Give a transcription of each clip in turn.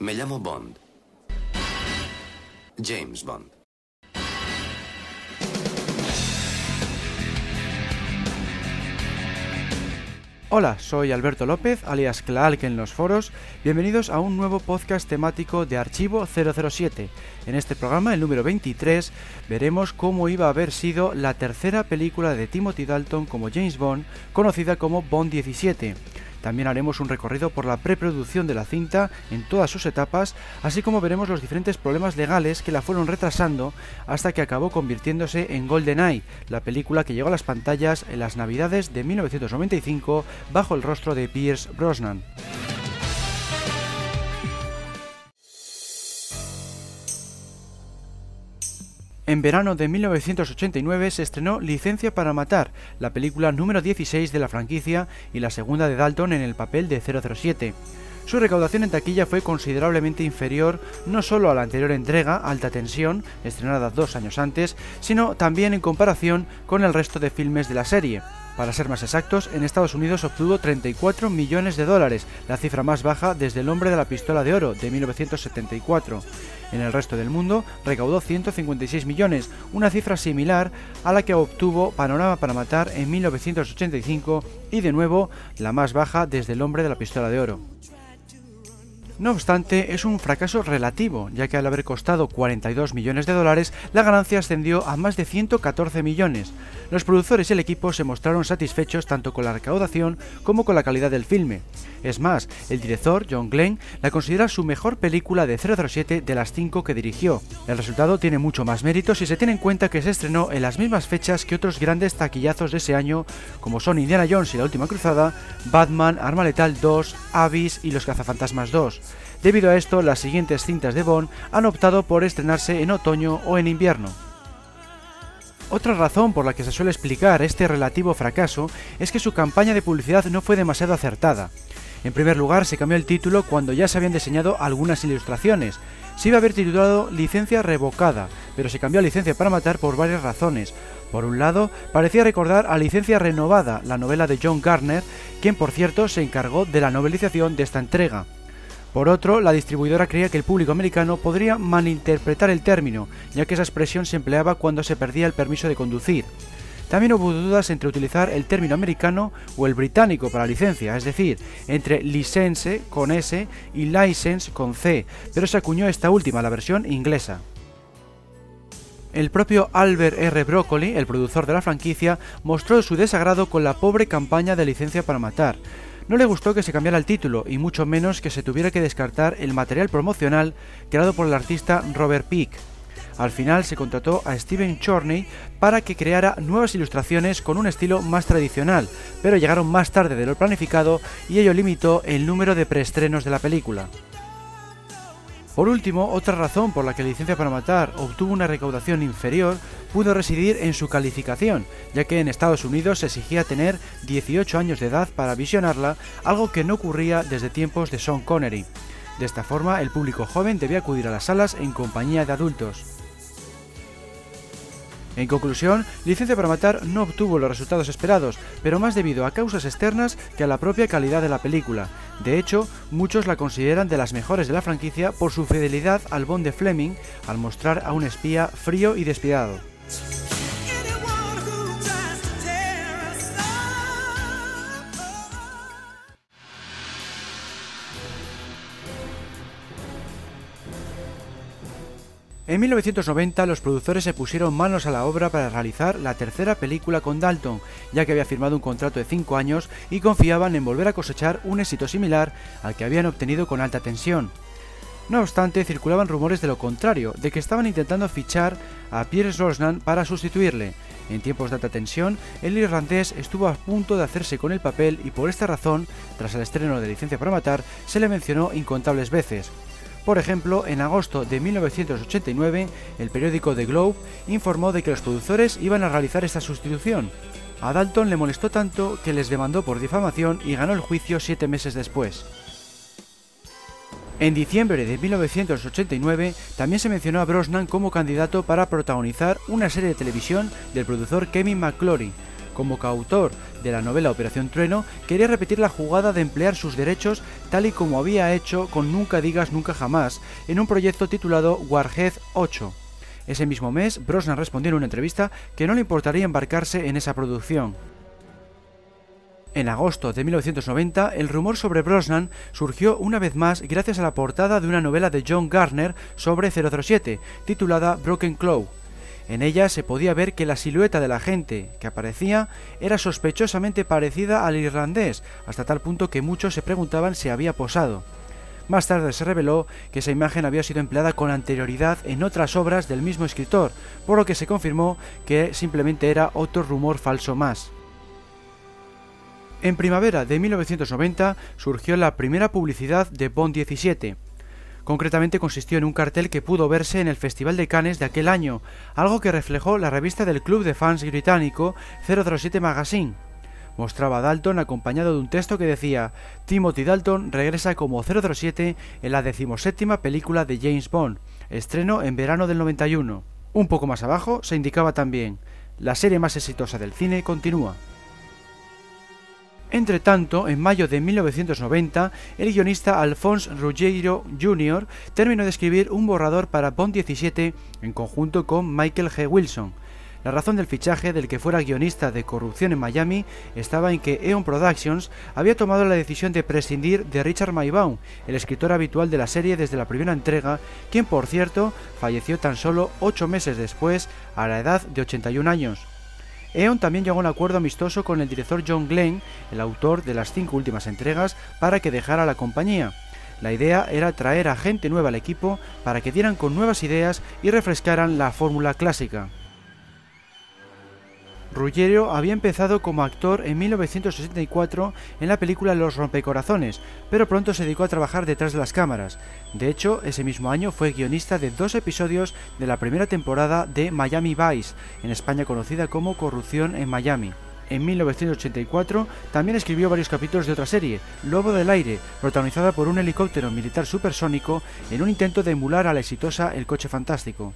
Me llamo Bond. James Bond. Hola, soy Alberto López, alias Clark en los foros. Bienvenidos a un nuevo podcast temático de Archivo 007. En este programa, el número 23, veremos cómo iba a haber sido la tercera película de Timothy Dalton como James Bond, conocida como Bond 17. También haremos un recorrido por la preproducción de la cinta en todas sus etapas, así como veremos los diferentes problemas legales que la fueron retrasando hasta que acabó convirtiéndose en GoldenEye, la película que llegó a las pantallas en las Navidades de 1995 bajo el rostro de Pierce Brosnan. En verano de 1989 se estrenó Licencia para Matar, la película número 16 de la franquicia y la segunda de Dalton en el papel de 007. Su recaudación en taquilla fue considerablemente inferior no solo a la anterior entrega, Alta Tensión, estrenada dos años antes, sino también en comparación con el resto de filmes de la serie. Para ser más exactos, en Estados Unidos obtuvo 34 millones de dólares, la cifra más baja desde El hombre de la pistola de oro de 1974. En el resto del mundo recaudó 156 millones, una cifra similar a la que obtuvo Panorama para Matar en 1985 y de nuevo la más baja desde El hombre de la pistola de oro. No obstante, es un fracaso relativo, ya que al haber costado 42 millones de dólares, la ganancia ascendió a más de 114 millones. Los productores y el equipo se mostraron satisfechos tanto con la recaudación como con la calidad del filme. Es más, el director, John Glenn, la considera su mejor película de 007 de las cinco que dirigió. El resultado tiene mucho más mérito si se tiene en cuenta que se estrenó en las mismas fechas que otros grandes taquillazos de ese año, como son Indiana Jones y la Última Cruzada, Batman, Arma Letal 2, Abyss y Los Cazafantasmas 2. Debido a esto, las siguientes cintas de Bond han optado por estrenarse en otoño o en invierno. Otra razón por la que se suele explicar este relativo fracaso es que su campaña de publicidad no fue demasiado acertada. En primer lugar, se cambió el título cuando ya se habían diseñado algunas ilustraciones. Se iba a haber titulado Licencia Revocada, pero se cambió a Licencia para Matar por varias razones. Por un lado, parecía recordar a Licencia Renovada, la novela de John Garner, quien por cierto se encargó de la novelización de esta entrega. Por otro, la distribuidora creía que el público americano podría malinterpretar el término, ya que esa expresión se empleaba cuando se perdía el permiso de conducir. También hubo dudas entre utilizar el término americano o el británico para licencia, es decir, entre license con S y license con C, pero se acuñó esta última, la versión inglesa. El propio Albert R. Broccoli, el productor de la franquicia, mostró su desagrado con la pobre campaña de licencia para matar. No le gustó que se cambiara el título y mucho menos que se tuviera que descartar el material promocional creado por el artista Robert Peake. Al final se contrató a Steven Chorney para que creara nuevas ilustraciones con un estilo más tradicional, pero llegaron más tarde de lo planificado y ello limitó el número de preestrenos de la película. Por último, otra razón por la que Licencia para Matar obtuvo una recaudación inferior pudo residir en su calificación, ya que en Estados Unidos se exigía tener 18 años de edad para visionarla, algo que no ocurría desde tiempos de Sean Connery. De esta forma, el público joven debía acudir a las salas en compañía de adultos. En conclusión, Licencia para Matar no obtuvo los resultados esperados, pero más debido a causas externas que a la propia calidad de la película. De hecho, muchos la consideran de las mejores de la franquicia por su fidelidad al Bond de Fleming, al mostrar a un espía frío y despiadado. En 1990 los productores se pusieron manos a la obra para realizar la tercera película con Dalton, ya que había firmado un contrato de 5 años y confiaban en volver a cosechar un éxito similar al que habían obtenido con alta tensión. No obstante, circulaban rumores de lo contrario, de que estaban intentando fichar a Pierce Brosnan para sustituirle. En tiempos de alta tensión, el irlandés estuvo a punto de hacerse con el papel y por esta razón, tras el estreno de Licencia para Matar, se le mencionó incontables veces. Por ejemplo, en agosto de 1989, el periódico The Globe informó de que los productores iban a realizar esta sustitución. A Dalton le molestó tanto que les demandó por difamación y ganó el juicio siete meses después. En diciembre de 1989 también se mencionó a Brosnan como candidato para protagonizar una serie de televisión del productor Kevin McClory, como coautor de la novela Operación Trueno, quería repetir la jugada de emplear sus derechos tal y como había hecho con Nunca digas nunca jamás en un proyecto titulado Warhead 8. Ese mismo mes, Brosnan respondió en una entrevista que no le importaría embarcarse en esa producción. En agosto de 1990, el rumor sobre Brosnan surgió una vez más gracias a la portada de una novela de John Garner sobre 007, titulada Broken Claw. En ella se podía ver que la silueta de la gente que aparecía era sospechosamente parecida al irlandés, hasta tal punto que muchos se preguntaban si había posado. Más tarde se reveló que esa imagen había sido empleada con anterioridad en otras obras del mismo escritor, por lo que se confirmó que simplemente era otro rumor falso más. En primavera de 1990 surgió la primera publicidad de Bond 17. Concretamente consistió en un cartel que pudo verse en el Festival de Cannes de aquel año, algo que reflejó la revista del club de fans británico 007 Magazine. Mostraba a Dalton acompañado de un texto que decía Timothy Dalton regresa como 007 en la decimoséptima película de James Bond, estreno en verano del 91. Un poco más abajo se indicaba también la serie más exitosa del cine continúa. Entre tanto, en mayo de 1990, el guionista Alphonse Ruggiero Jr. terminó de escribir un borrador para Bond 17 en conjunto con Michael G. Wilson. La razón del fichaje del que fuera guionista de Corrupción en Miami estaba en que Eon Productions había tomado la decisión de prescindir de Richard Maybaum, el escritor habitual de la serie desde la primera entrega, quien por cierto falleció tan solo ocho meses después a la edad de 81 años. Eon también llegó a un acuerdo amistoso con el director John Glenn, el autor de las cinco últimas entregas, para que dejara la compañía. La idea era traer a gente nueva al equipo para que dieran con nuevas ideas y refrescaran la fórmula clásica. Ruggiero había empezado como actor en 1964 en la película Los rompecorazones, pero pronto se dedicó a trabajar detrás de las cámaras. De hecho, ese mismo año fue guionista de dos episodios de la primera temporada de Miami Vice, en España conocida como Corrupción en Miami. En 1984 también escribió varios capítulos de otra serie, Lobo del Aire, protagonizada por un helicóptero militar supersónico en un intento de emular a la exitosa El Coche Fantástico.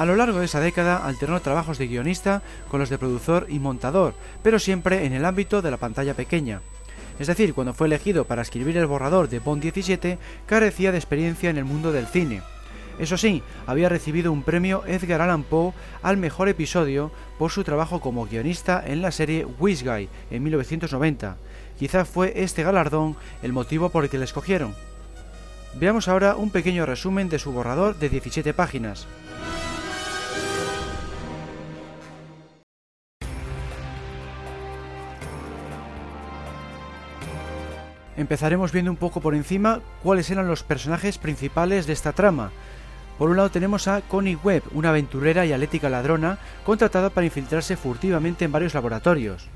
A lo largo de esa década alternó trabajos de guionista con los de productor y montador, pero siempre en el ámbito de la pantalla pequeña. Es decir, cuando fue elegido para escribir el borrador de Bond 17, carecía de experiencia en el mundo del cine. Eso sí, había recibido un premio Edgar Allan Poe al mejor episodio por su trabajo como guionista en la serie Wish Guy en 1990. Quizá fue este galardón el motivo por el que le escogieron. Veamos ahora un pequeño resumen de su borrador de 17 páginas. Empezaremos viendo un poco por encima cuáles eran los personajes principales de esta trama. Por un lado tenemos a Connie Webb, una aventurera y atlética ladrona contratada para infiltrarse furtivamente en varios laboratorios.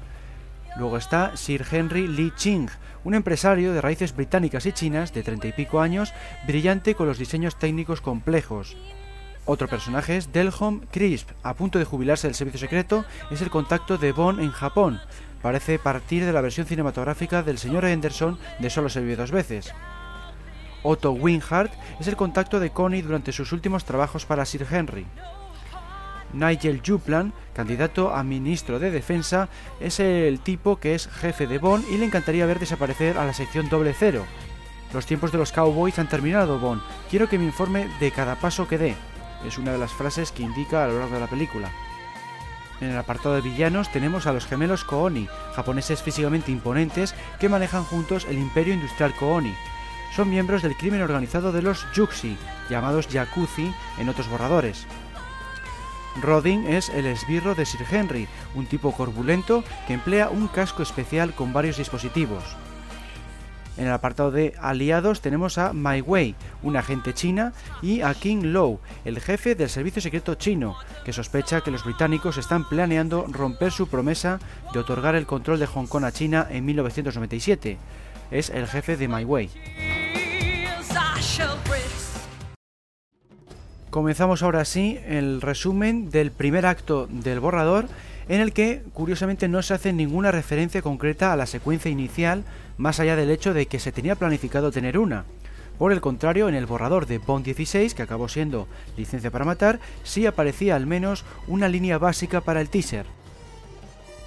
Luego está Sir Henry Lee Ching, un empresario de raíces británicas y chinas de treinta y pico años, brillante con los diseños técnicos complejos. Otro personaje es Delhom Crisp, a punto de jubilarse del servicio secreto, es el contacto de Bond en Japón, parece partir de la versión cinematográfica del señor Henderson de Solo se dos veces. Otto Winhart es el contacto de Connie durante sus últimos trabajos para Sir Henry. Nigel Juplan, candidato a ministro de Defensa, es el tipo que es jefe de Bond y le encantaría ver desaparecer a la sección doble cero. Los tiempos de los cowboys han terminado, Bond. Quiero que me informe de cada paso que dé. Es una de las frases que indica a lo largo de la película. En el apartado de villanos tenemos a los gemelos Kooni, japoneses físicamente imponentes que manejan juntos el imperio industrial Kooni. Son miembros del crimen organizado de los Yuxi, llamados Yakuzi en otros borradores. Rodin es el esbirro de Sir Henry, un tipo corpulento que emplea un casco especial con varios dispositivos. En el apartado de aliados tenemos a Mai Wei, una agente china, y a King Low, el jefe del servicio secreto chino, que sospecha que los británicos están planeando romper su promesa de otorgar el control de Hong Kong a China en 1997. Es el jefe de Mai Wei. Comenzamos ahora sí el resumen del primer acto del borrador en el que curiosamente no se hace ninguna referencia concreta a la secuencia inicial más allá del hecho de que se tenía planificado tener una. Por el contrario, en el borrador de Bond 16, que acabó siendo Licencia para Matar, sí aparecía al menos una línea básica para el teaser.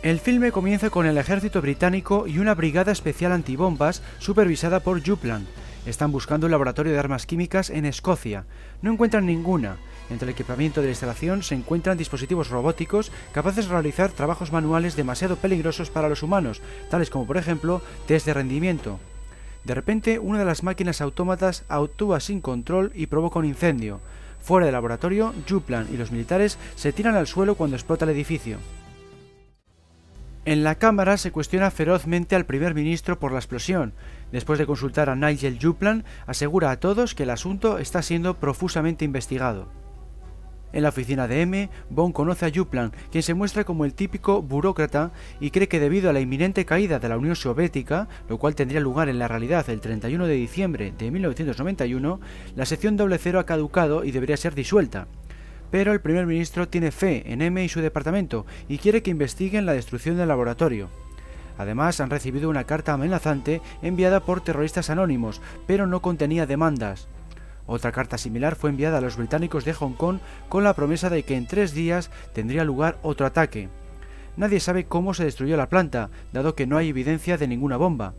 El filme comienza con el ejército británico y una brigada especial antibombas supervisada por Juplan. Están buscando un laboratorio de armas químicas en Escocia. No encuentran ninguna. Entre el equipamiento de la instalación se encuentran dispositivos robóticos capaces de realizar trabajos manuales demasiado peligrosos para los humanos, tales como por ejemplo test de rendimiento. De repente, una de las máquinas autómatas actúa sin control y provoca un incendio. Fuera del laboratorio, Juplan y los militares se tiran al suelo cuando explota el edificio. En la Cámara se cuestiona ferozmente al primer ministro por la explosión. Después de consultar a Nigel Juplan, asegura a todos que el asunto está siendo profusamente investigado. En la oficina de M, Bond conoce a Juplan, quien se muestra como el típico burócrata y cree que debido a la inminente caída de la Unión Soviética, lo cual tendría lugar en la realidad el 31 de diciembre de 1991, la sección doble cero ha caducado y debería ser disuelta. Pero el primer ministro tiene fe en M y su departamento y quiere que investiguen la destrucción del laboratorio. Además, han recibido una carta amenazante enviada por terroristas anónimos, pero no contenía demandas. Otra carta similar fue enviada a los británicos de Hong Kong con la promesa de que en tres días tendría lugar otro ataque. Nadie sabe cómo se destruyó la planta, dado que no hay evidencia de ninguna bomba.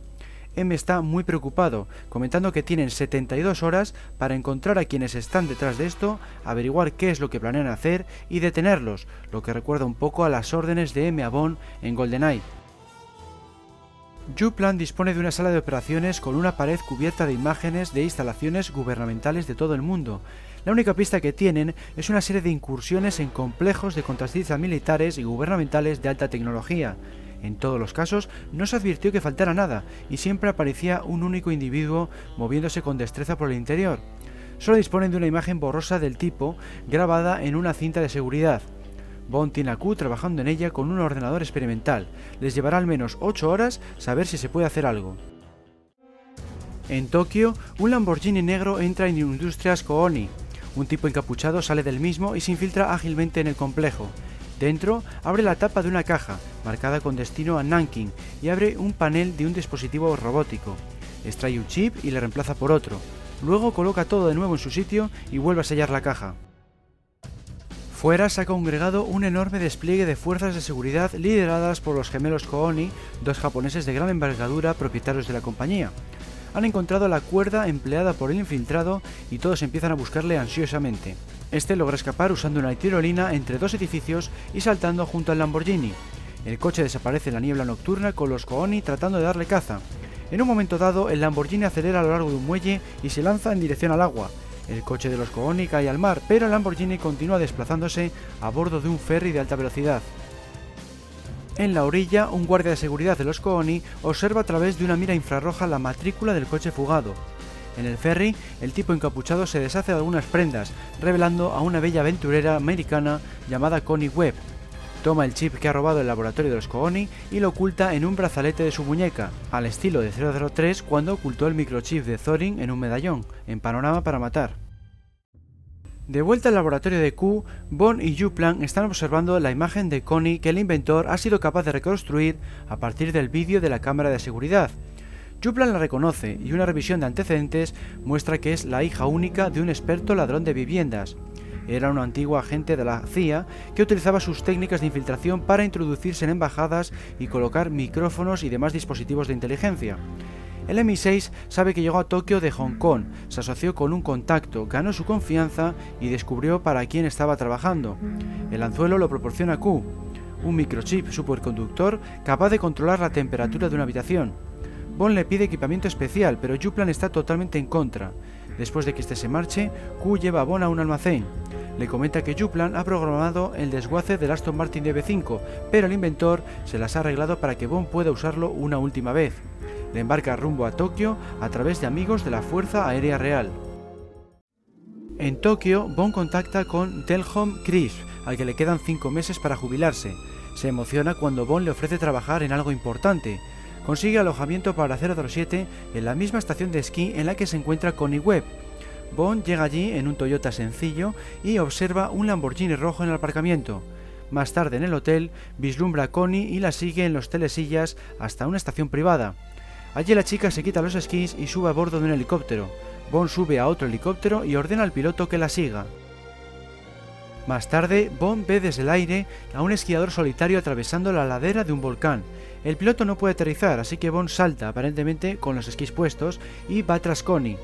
M está muy preocupado, comentando que tienen 72 horas para encontrar a quienes están detrás de esto, averiguar qué es lo que planean hacer y detenerlos, lo que recuerda un poco a las órdenes de M. Bond en GoldenEye. Juplan dispone de una sala de operaciones con una pared cubierta de imágenes de instalaciones gubernamentales de todo el mundo. La única pista que tienen es una serie de incursiones en complejos de contratistas militares y gubernamentales de alta tecnología. En todos los casos no se advirtió que faltara nada y siempre aparecía un único individuo moviéndose con destreza por el interior. Solo disponen de una imagen borrosa del tipo grabada en una cinta de seguridad. Bond tiene a Q trabajando en ella con un ordenador experimental. Les llevará al menos 8 horas saber si se puede hacer algo. En Tokio, un Lamborghini negro entra en Industrias Kooni. Un tipo encapuchado sale del mismo y se infiltra ágilmente en el complejo. Dentro, abre la tapa de una caja, marcada con destino a Nanking, y abre un panel de un dispositivo robótico. Extrae un chip y le reemplaza por otro. Luego coloca todo de nuevo en su sitio y vuelve a sellar la caja. Fuera se ha congregado un enorme despliegue de fuerzas de seguridad lideradas por los gemelos Kooni, dos japoneses de gran envergadura propietarios de la compañía. Han encontrado la cuerda empleada por el infiltrado y todos empiezan a buscarle ansiosamente. Este logra escapar usando una tirolina entre dos edificios y saltando junto al Lamborghini. El coche desaparece en la niebla nocturna con los Kooni tratando de darle caza. En un momento dado, el Lamborghini acelera a lo largo de un muelle y se lanza en dirección al agua, el coche de los Kooni cae al mar, pero Lamborghini continúa desplazándose a bordo de un ferry de alta velocidad. En la orilla, un guardia de seguridad de los Kooni observa a través de una mira infrarroja la matrícula del coche fugado. En el ferry, el tipo encapuchado se deshace de algunas prendas, revelando a una bella aventurera americana llamada Connie Webb, Toma el chip que ha robado el laboratorio de los Kooni y lo oculta en un brazalete de su muñeca, al estilo de 003 cuando ocultó el microchip de Thorin en un medallón, en panorama para matar. De vuelta al laboratorio de Q, Bond y Juplan están observando la imagen de Connie que el inventor ha sido capaz de reconstruir a partir del vídeo de la cámara de seguridad. Juplan la reconoce y una revisión de antecedentes muestra que es la hija única de un experto ladrón de viviendas. Era un antiguo agente de la CIA que utilizaba sus técnicas de infiltración para introducirse en embajadas y colocar micrófonos y demás dispositivos de inteligencia. El MI6 sabe que llegó a Tokio de Hong Kong, se asoció con un contacto, ganó su confianza y descubrió para quién estaba trabajando. El anzuelo lo proporciona Q, un microchip superconductor capaz de controlar la temperatura de una habitación. Bond le pide equipamiento especial, pero Juplan está totalmente en contra. Después de que éste se marche, Q lleva a Bond a un almacén. Le comenta que Juplan ha programado el desguace del Aston Martin DB5, pero el inventor se las ha arreglado para que Bond pueda usarlo una última vez. Le embarca rumbo a Tokio a través de amigos de la Fuerza Aérea Real. En Tokio, Bond contacta con Delhom Chris, al que le quedan 5 meses para jubilarse. Se emociona cuando Bond le ofrece trabajar en algo importante. Consigue alojamiento para 007 en la misma estación de esquí en la que se encuentra Connie Webb, Bond llega allí en un Toyota sencillo y observa un Lamborghini rojo en el aparcamiento. Más tarde en el hotel, vislumbra a Connie y la sigue en los telesillas hasta una estación privada. Allí la chica se quita los esquís y sube a bordo de un helicóptero. Bond sube a otro helicóptero y ordena al piloto que la siga. Más tarde, Bond ve desde el aire a un esquiador solitario atravesando la ladera de un volcán. El piloto no puede aterrizar, así que Bond salta, aparentemente con los esquís puestos, y va tras Connie.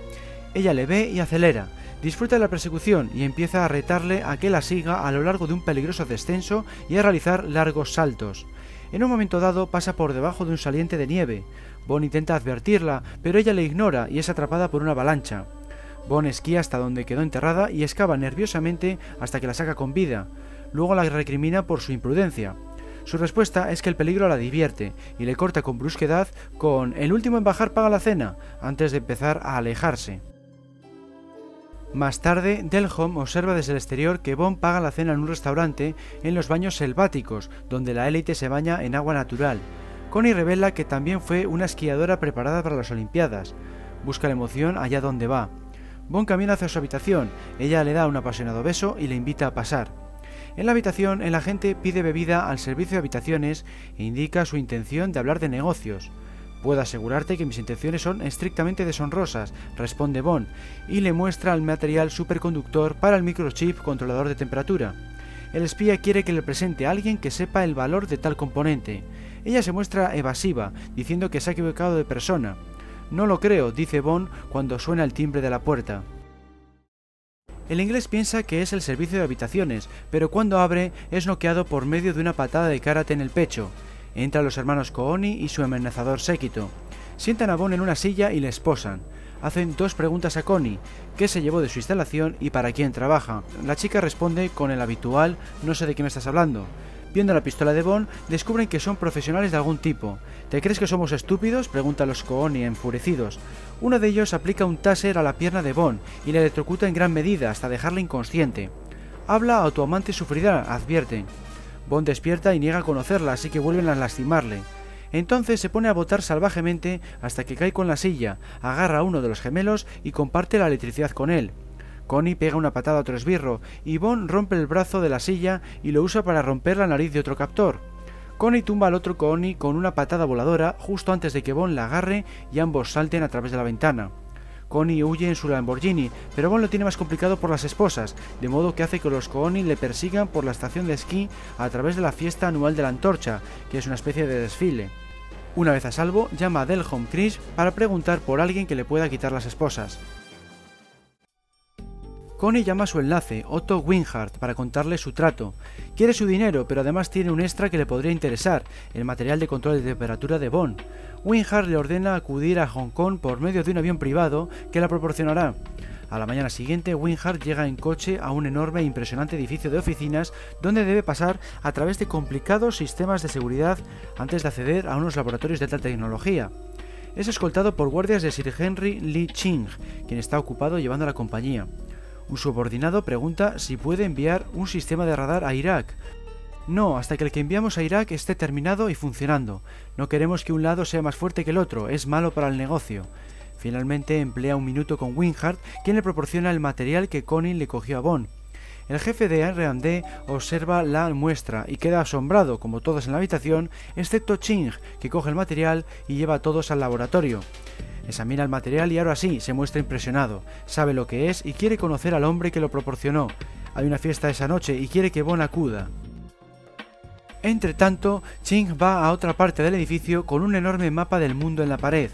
Ella le ve y acelera. Disfruta de la persecución y empieza a retarle a que la siga a lo largo de un peligroso descenso y a realizar largos saltos. En un momento dado pasa por debajo de un saliente de nieve. Bond intenta advertirla, pero ella le ignora y es atrapada por una avalancha. Bond esquía hasta donde quedó enterrada y excava nerviosamente hasta que la saca con vida. Luego la recrimina por su imprudencia. Su respuesta es que el peligro la divierte y le corta con brusquedad con el último en bajar paga la cena, antes de empezar a alejarse. Más tarde, Delholm observa desde el exterior que Bond paga la cena en un restaurante en los baños selváticos, donde la élite se baña en agua natural. Connie revela que también fue una esquiadora preparada para las Olimpiadas. Busca la emoción allá donde va. Bond camina hacia su habitación, ella le da un apasionado beso y le invita a pasar. En la habitación, el agente pide bebida al servicio de habitaciones e indica su intención de hablar de negocios. Puedo asegurarte que mis intenciones son estrictamente deshonrosas, responde Bond, y le muestra el material superconductor para el microchip controlador de temperatura. El espía quiere que le presente a alguien que sepa el valor de tal componente. Ella se muestra evasiva, diciendo que se ha equivocado de persona. No lo creo, dice Bond cuando suena el timbre de la puerta. El inglés piensa que es el servicio de habitaciones, pero cuando abre es noqueado por medio de una patada de karate en el pecho. Entran los hermanos Kooni y su amenazador séquito. Sientan a Bond en una silla y le esposan. Hacen dos preguntas a Connie, qué se llevó de su instalación y para quién trabaja. La chica responde con el habitual no sé de qué me estás hablando. Viendo la pistola de Bond, descubren que son profesionales de algún tipo. ¿Te crees que somos estúpidos? preguntan los Kooni enfurecidos. Uno de ellos aplica un taser a la pierna de Bond y le electrocuta en gran medida hasta dejarla inconsciente. Habla a tu amante sufrirá, advierten. Bond despierta y niega conocerla, así que vuelven a lastimarle. Entonces se pone a botar salvajemente hasta que cae con la silla, agarra a uno de los gemelos y comparte la electricidad con él. Connie pega una patada a otro esbirro y Bond rompe el brazo de la silla y lo usa para romper la nariz de otro captor. Connie tumba al otro Connie con una patada voladora justo antes de que Bond la agarre y ambos salten a través de la ventana. Connie huye en su Lamborghini, pero Bond lo tiene más complicado por las esposas, de modo que hace que los Connie le persigan por la estación de esquí a través de la fiesta anual de la antorcha, que es una especie de desfile. Una vez a salvo, llama a Delholm Chris para preguntar por alguien que le pueda quitar las esposas. Connie llama a su enlace, Otto Winhardt, para contarle su trato. Quiere su dinero, pero además tiene un extra que le podría interesar, el material de control de temperatura de Bond. Winhardt le ordena acudir a Hong Kong por medio de un avión privado que la proporcionará. A la mañana siguiente, Winhardt llega en coche a un enorme e impresionante edificio de oficinas donde debe pasar a través de complicados sistemas de seguridad antes de acceder a unos laboratorios de alta tecnología. Es escoltado por guardias de Sir Henry Lee Ching, quien está ocupado llevando a la compañía. Un subordinado pregunta si puede enviar un sistema de radar a Irak. No, hasta que el que enviamos a Irak esté terminado y funcionando. No queremos que un lado sea más fuerte que el otro, es malo para el negocio. Finalmente emplea un minuto con Winhardt, quien le proporciona el material que Connie le cogió a Bond. El jefe de R&D observa la muestra y queda asombrado, como todos en la habitación, excepto Ching, que coge el material y lleva a todos al laboratorio. Examina el material y ahora sí, se muestra impresionado. Sabe lo que es y quiere conocer al hombre que lo proporcionó. Hay una fiesta esa noche y quiere que Bon acuda. Entre tanto, Ching va a otra parte del edificio con un enorme mapa del mundo en la pared.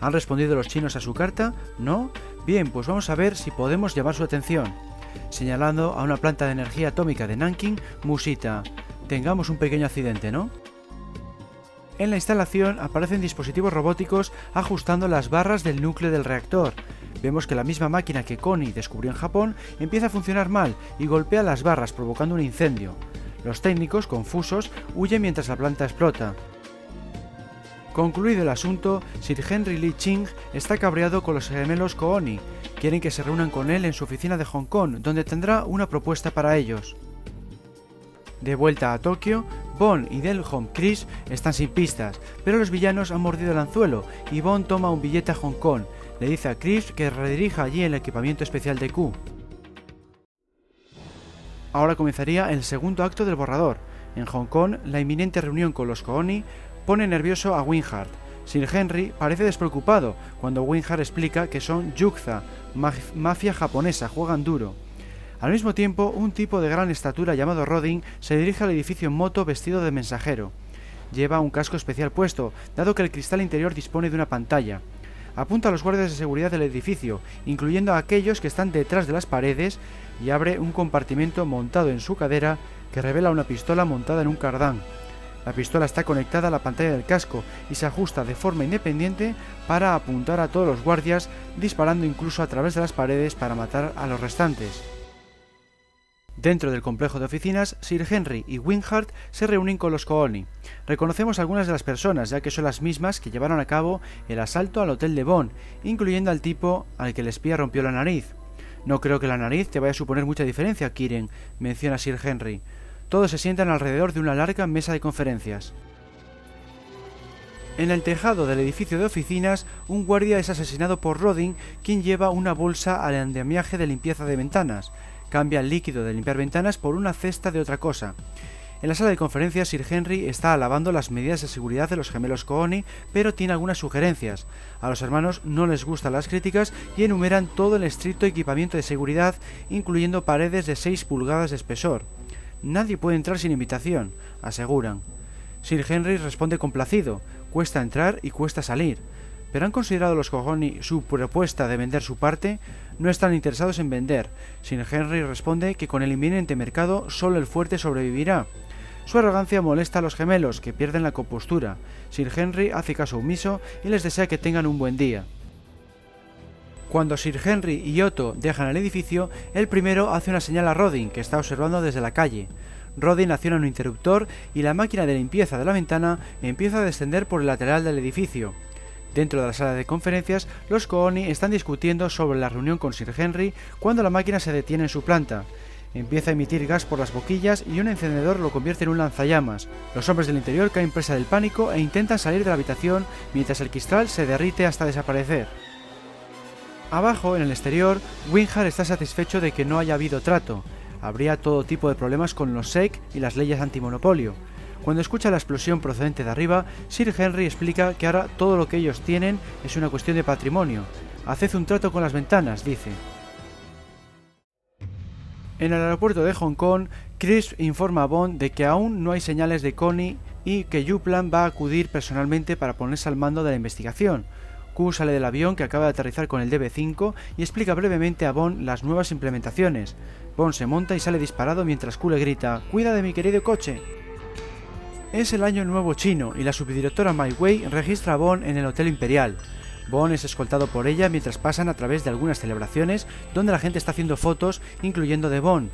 ¿Han respondido los chinos a su carta? ¿No? Bien, pues vamos a ver si podemos llamar su atención. Señalando a una planta de energía atómica de Nanking, musita. Tengamos un pequeño accidente, ¿no? En la instalación aparecen dispositivos robóticos ajustando las barras del núcleo del reactor. Vemos que la misma máquina que Connie descubrió en Japón empieza a funcionar mal y golpea las barras provocando un incendio. Los técnicos, confusos, huyen mientras la planta explota. Concluido el asunto, Sir Henry Lee Ching está cabreado con los gemelos Kooni. Quieren que se reúnan con él en su oficina de Hong Kong, donde tendrá una propuesta para ellos. De vuelta a Tokio, Bond y Delholm Chris están sin pistas, pero los villanos han mordido el anzuelo y Bond toma un billete a Hong Kong. Le dice a Chris que redirija allí el equipamiento especial de Q. Ahora comenzaría el segundo acto del borrador. En Hong Kong, la inminente reunión con los Kooni pone nervioso a Winhardt. Sir Henry parece despreocupado cuando Winhardt explica que son Yukza, mafia japonesa, juegan duro. Al mismo tiempo, un tipo de gran estatura llamado Rodin se dirige al edificio en moto vestido de mensajero. Lleva un casco especial puesto, dado que el cristal interior dispone de una pantalla. Apunta a los guardias de seguridad del edificio, incluyendo a aquellos que están detrás de las paredes, y abre un compartimento montado en su cadera que revela una pistola montada en un cardán. La pistola está conectada a la pantalla del casco y se ajusta de forma independiente para apuntar a todos los guardias, disparando incluso a través de las paredes para matar a los restantes. Dentro del complejo de oficinas, Sir Henry y Winhart se reúnen con los Cooni. Reconocemos algunas de las personas, ya que son las mismas que llevaron a cabo el asalto al hotel de Bonn, incluyendo al tipo al que el espía rompió la nariz. No creo que la nariz te vaya a suponer mucha diferencia, Kiren, menciona Sir Henry. Todos se sientan alrededor de una larga mesa de conferencias. En el tejado del edificio de oficinas, un guardia es asesinado por Rodin, quien lleva una bolsa al andamiaje de limpieza de ventanas cambia el líquido de limpiar ventanas por una cesta de otra cosa. En la sala de conferencias, Sir Henry está alabando las medidas de seguridad de los gemelos Cooni, pero tiene algunas sugerencias. A los hermanos no les gustan las críticas y enumeran todo el estricto equipamiento de seguridad, incluyendo paredes de 6 pulgadas de espesor. Nadie puede entrar sin invitación, aseguran. Sir Henry responde complacido, cuesta entrar y cuesta salir. ¿Pero han considerado los Cooni su propuesta de vender su parte? No están interesados en vender. Sir Henry responde que con el inminente mercado solo el fuerte sobrevivirá. Su arrogancia molesta a los gemelos, que pierden la compostura. Sir Henry hace caso omiso y les desea que tengan un buen día. Cuando Sir Henry y Otto dejan el edificio, el primero hace una señal a Rodin, que está observando desde la calle. Rodin acciona un interruptor y la máquina de limpieza de la ventana empieza a descender por el lateral del edificio. Dentro de la sala de conferencias, los Cooni están discutiendo sobre la reunión con Sir Henry cuando la máquina se detiene en su planta. Empieza a emitir gas por las boquillas y un encendedor lo convierte en un lanzallamas. Los hombres del interior caen presa del pánico e intentan salir de la habitación mientras el cristal se derrite hasta desaparecer. Abajo, en el exterior, Winhar está satisfecho de que no haya habido trato. Habría todo tipo de problemas con los SEC y las leyes antimonopolio. Cuando escucha la explosión procedente de arriba, Sir Henry explica que ahora todo lo que ellos tienen es una cuestión de patrimonio. Haced un trato con las ventanas, dice. En el aeropuerto de Hong Kong, Chris informa a Bond de que aún no hay señales de Connie y que Yuplan va a acudir personalmente para ponerse al mando de la investigación. Q sale del avión que acaba de aterrizar con el DB5 y explica brevemente a Bond las nuevas implementaciones. Bond se monta y sale disparado mientras Q le grita ¡Cuida de mi querido coche! Es el año nuevo chino y la subdirectora Mai Wei registra a Bond en el Hotel Imperial. Bond es escoltado por ella mientras pasan a través de algunas celebraciones donde la gente está haciendo fotos, incluyendo de Bond.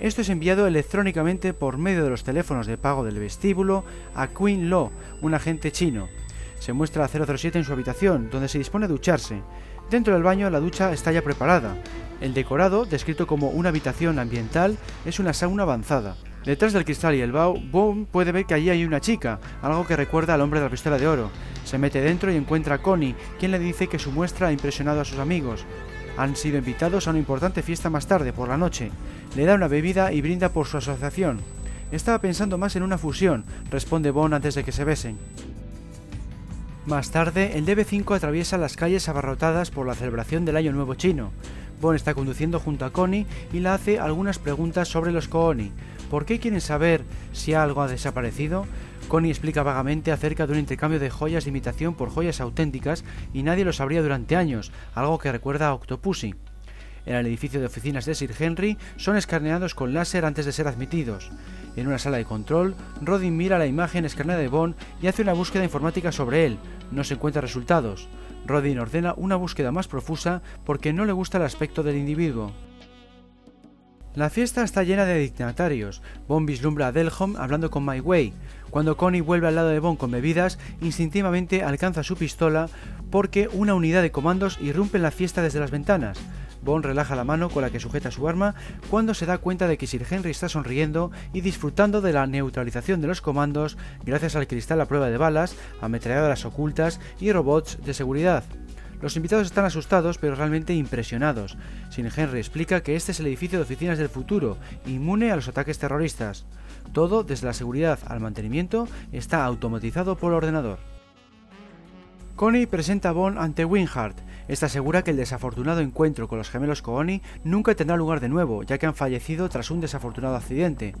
Esto es enviado electrónicamente por medio de los teléfonos de pago del vestíbulo a Queen Lo, un agente chino. Se muestra a 007 en su habitación, donde se dispone a ducharse. Dentro del baño la ducha está ya preparada. El decorado, descrito como una habitación ambiental, es una sauna avanzada. Detrás del cristal y el bao, Bond puede ver que allí hay una chica, algo que recuerda al hombre de la pistola de oro. Se mete dentro y encuentra a Connie, quien le dice que su muestra ha impresionado a sus amigos. Han sido invitados a una importante fiesta más tarde, por la noche. Le da una bebida y brinda por su asociación. Estaba pensando más en una fusión, responde Bond antes de que se besen. Más tarde, el DB5 atraviesa las calles abarrotadas por la celebración del Año Nuevo Chino. Bond está conduciendo junto a Connie y le hace algunas preguntas sobre los Kooni, ¿Por qué quieren saber si algo ha desaparecido? Connie explica vagamente acerca de un intercambio de joyas de imitación por joyas auténticas y nadie lo sabría durante años, algo que recuerda a Octopussy. En el edificio de oficinas de Sir Henry son escaneados con láser antes de ser admitidos. En una sala de control, Rodin mira la imagen escaneada de Bond y hace una búsqueda informática sobre él. No se encuentra resultados. Rodin ordena una búsqueda más profusa porque no le gusta el aspecto del individuo. La fiesta está llena de dignatarios. Bond vislumbra a Delholm hablando con My Way. Cuando Connie vuelve al lado de Bond con bebidas, instintivamente alcanza su pistola porque una unidad de comandos irrumpe en la fiesta desde las ventanas. Bond relaja la mano con la que sujeta su arma cuando se da cuenta de que Sir Henry está sonriendo y disfrutando de la neutralización de los comandos gracias al cristal a prueba de balas, ametralladoras ocultas y robots de seguridad. Los invitados están asustados pero realmente impresionados. Sin Henry explica que este es el edificio de oficinas del futuro, inmune a los ataques terroristas. Todo, desde la seguridad al mantenimiento, está automatizado por ordenador. Connie presenta a Bond ante Winhart. Esta asegura que el desafortunado encuentro con los gemelos Cooney nunca tendrá lugar de nuevo, ya que han fallecido tras un desafortunado accidente.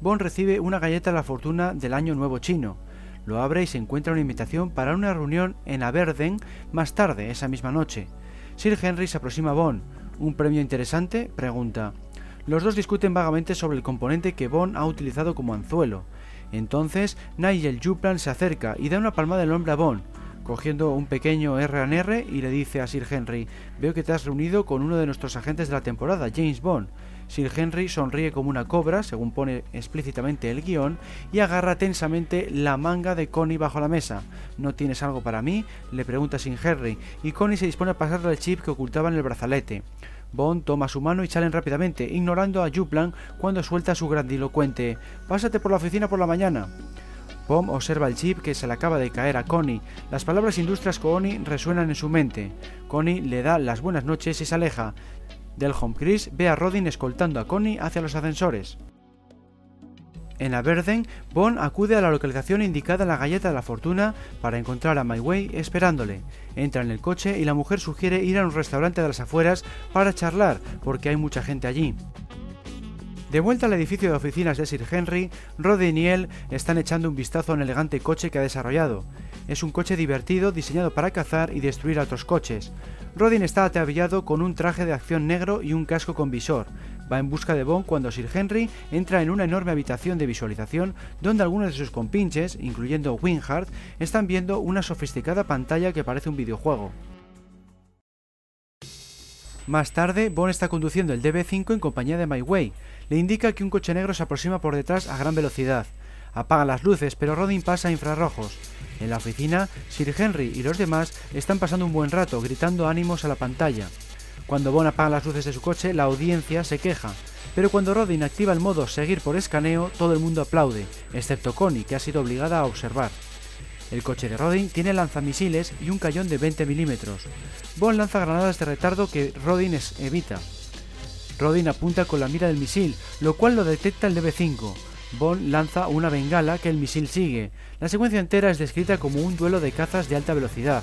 Bond recibe una galleta de la fortuna del Año Nuevo Chino. Lo abre y se encuentra una invitación para una reunión en Aberden más tarde, esa misma noche. Sir Henry se aproxima a Bond. ¿Un premio interesante? pregunta. Los dos discuten vagamente sobre el componente que Bond ha utilizado como anzuelo. Entonces, Nigel Juplan se acerca y da una palmada el hombre a Bond cogiendo un pequeño R&R y le dice a Sir Henry, veo que te has reunido con uno de nuestros agentes de la temporada, James Bond. Sir Henry sonríe como una cobra, según pone explícitamente el guion, y agarra tensamente la manga de Connie bajo la mesa. ¿No tienes algo para mí? le pregunta Sir Henry, y Connie se dispone a pasarle el chip que ocultaba en el brazalete. Bond toma su mano y salen rápidamente, ignorando a Juplan cuando suelta su grandilocuente Pásate por la oficina por la mañana. Bond observa el chip que se le acaba de caer a Connie. Las palabras Industrias Connie resuenan en su mente. Connie le da las buenas noches y se aleja. Delhom Chris ve a Rodin escoltando a Connie hacia los ascensores. En Aberden, Bond acude a la localización indicada en la galleta de la fortuna para encontrar a My Way esperándole. Entra en el coche y la mujer sugiere ir a un restaurante de las afueras para charlar porque hay mucha gente allí. De vuelta al edificio de oficinas de Sir Henry, Rodin y él están echando un vistazo a un elegante coche que ha desarrollado. Es un coche divertido diseñado para cazar y destruir a otros coches. Rodin está ataviado con un traje de acción negro y un casco con visor. Va en busca de Bond cuando Sir Henry entra en una enorme habitación de visualización donde algunos de sus compinches, incluyendo Winhart, están viendo una sofisticada pantalla que parece un videojuego. Más tarde, Bond está conduciendo el DB5 en compañía de My Way. Le indica que un coche negro se aproxima por detrás a gran velocidad. Apaga las luces, pero Rodin pasa a infrarrojos. En la oficina, Sir Henry y los demás están pasando un buen rato, gritando ánimos a la pantalla. Cuando Bond apaga las luces de su coche, la audiencia se queja. Pero cuando Rodin activa el modo seguir por escaneo, todo el mundo aplaude, excepto Connie, que ha sido obligada a observar. El coche de Rodin tiene lanzamisiles y un cañón de 20 milímetros. Bond lanza granadas de retardo que Rodin evita. Rodin apunta con la mira del misil, lo cual lo detecta el DB5. Bond lanza una bengala que el misil sigue. La secuencia entera es descrita como un duelo de cazas de alta velocidad.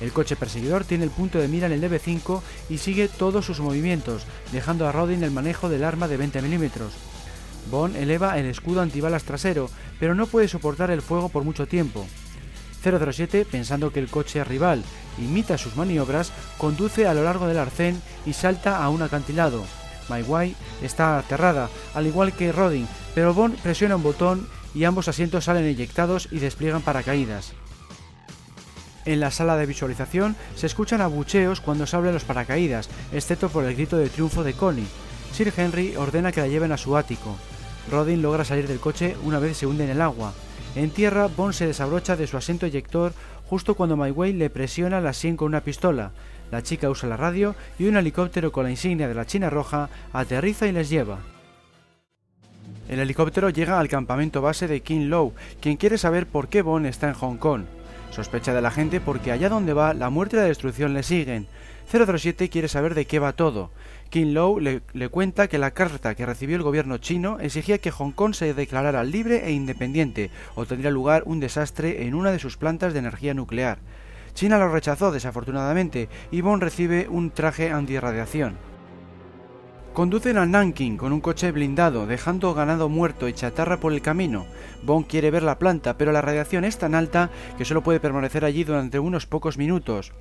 El coche perseguidor tiene el punto de mira en el DB5 y sigue todos sus movimientos, dejando a Rodin el manejo del arma de 20 milímetros. Bond eleva el escudo antibalas trasero, pero no puede soportar el fuego por mucho tiempo. 007, pensando que el coche rival imita sus maniobras, conduce a lo largo del arcén y salta a un acantilado. My está aterrada, al igual que Rodin, pero Bond presiona un botón y ambos asientos salen eyectados y despliegan paracaídas. En la sala de visualización se escuchan abucheos cuando se abren los paracaídas, excepto por el grito de triunfo de Connie. Sir Henry ordena que la lleven a su ático. Rodin logra salir del coche una vez se hunde en el agua. En tierra, Bond se desabrocha de su asiento eyector justo cuando My Way le presiona la sien con una pistola. La chica usa la radio y un helicóptero con la insignia de la China Roja aterriza y les lleva. El helicóptero llega al campamento base de King Low, quien quiere saber por qué Bond está en Hong Kong. Sospecha de la gente porque allá donde va, la muerte y la destrucción le siguen. 007 quiere saber de qué va todo. King Low le, cuenta que la carta que recibió el gobierno chino exigía que Hong Kong se declarara libre e independiente o tendría lugar un desastre en una de sus plantas de energía nuclear. China lo rechazó desafortunadamente y Bond recibe un traje antirradiación. Conducen a Nanking con un coche blindado, dejando ganado muerto y chatarra por el camino. Bond quiere ver la planta, pero la radiación es tan alta que solo puede permanecer allí durante unos pocos minutos.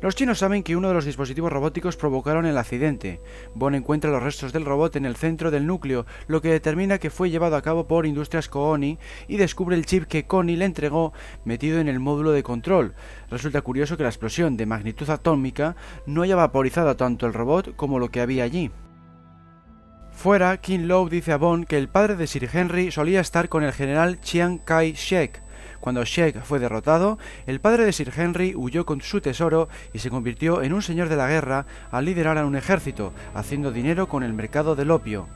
Los chinos saben que uno de los dispositivos robóticos provocaron el accidente. Bond encuentra los restos del robot en el centro del núcleo, lo que determina que fue llevado a cabo por Industrias Kooni y descubre el chip que Connie le entregó metido en el módulo de control. Resulta curioso que la explosión de magnitud atómica no haya vaporizado tanto el robot como lo que había allí. Fuera, King Low dice a Bond que el padre de Sir Henry solía estar con el general Chiang Kai-shek, cuando Sheikh fue derrotado, el padre de Sir Henry huyó con su tesoro y se convirtió en un señor de la guerra al liderar a un ejército, haciendo dinero con el mercado del opio.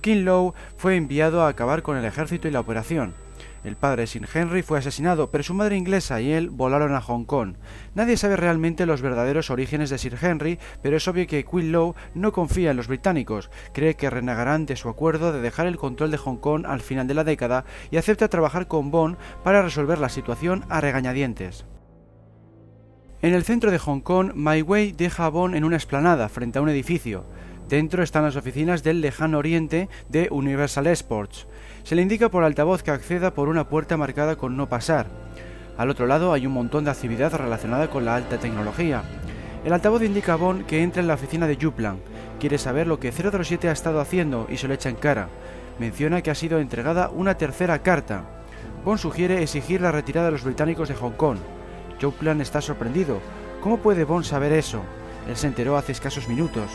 King Low fue enviado a acabar con el ejército y la operación. El padre Sir Henry fue asesinado, pero su madre inglesa y él volaron a Hong Kong. Nadie sabe realmente los verdaderos orígenes de Sir Henry, pero es obvio que Queen Lowe no confía en los británicos, cree que renegarán de su acuerdo de dejar el control de Hong Kong al final de la década y acepta trabajar con Bond para resolver la situación a regañadientes. En el centro de Hong Kong, My Way deja a Bond en una explanada frente a un edificio. Dentro están las oficinas del lejano oriente de Universal Sports. Se le indica por altavoz que acceda por una puerta marcada con no pasar. Al otro lado hay un montón de actividad relacionada con la alta tecnología. El altavoz indica a Bond que entra en la oficina de Juplan. Quiere saber lo que 007 ha estado haciendo y se lo echa en cara. Menciona que ha sido entregada una tercera carta. Bond sugiere exigir la retirada de los británicos de Hong Kong. Juplan está sorprendido. ¿Cómo puede Bond saber eso? Él se enteró hace escasos minutos.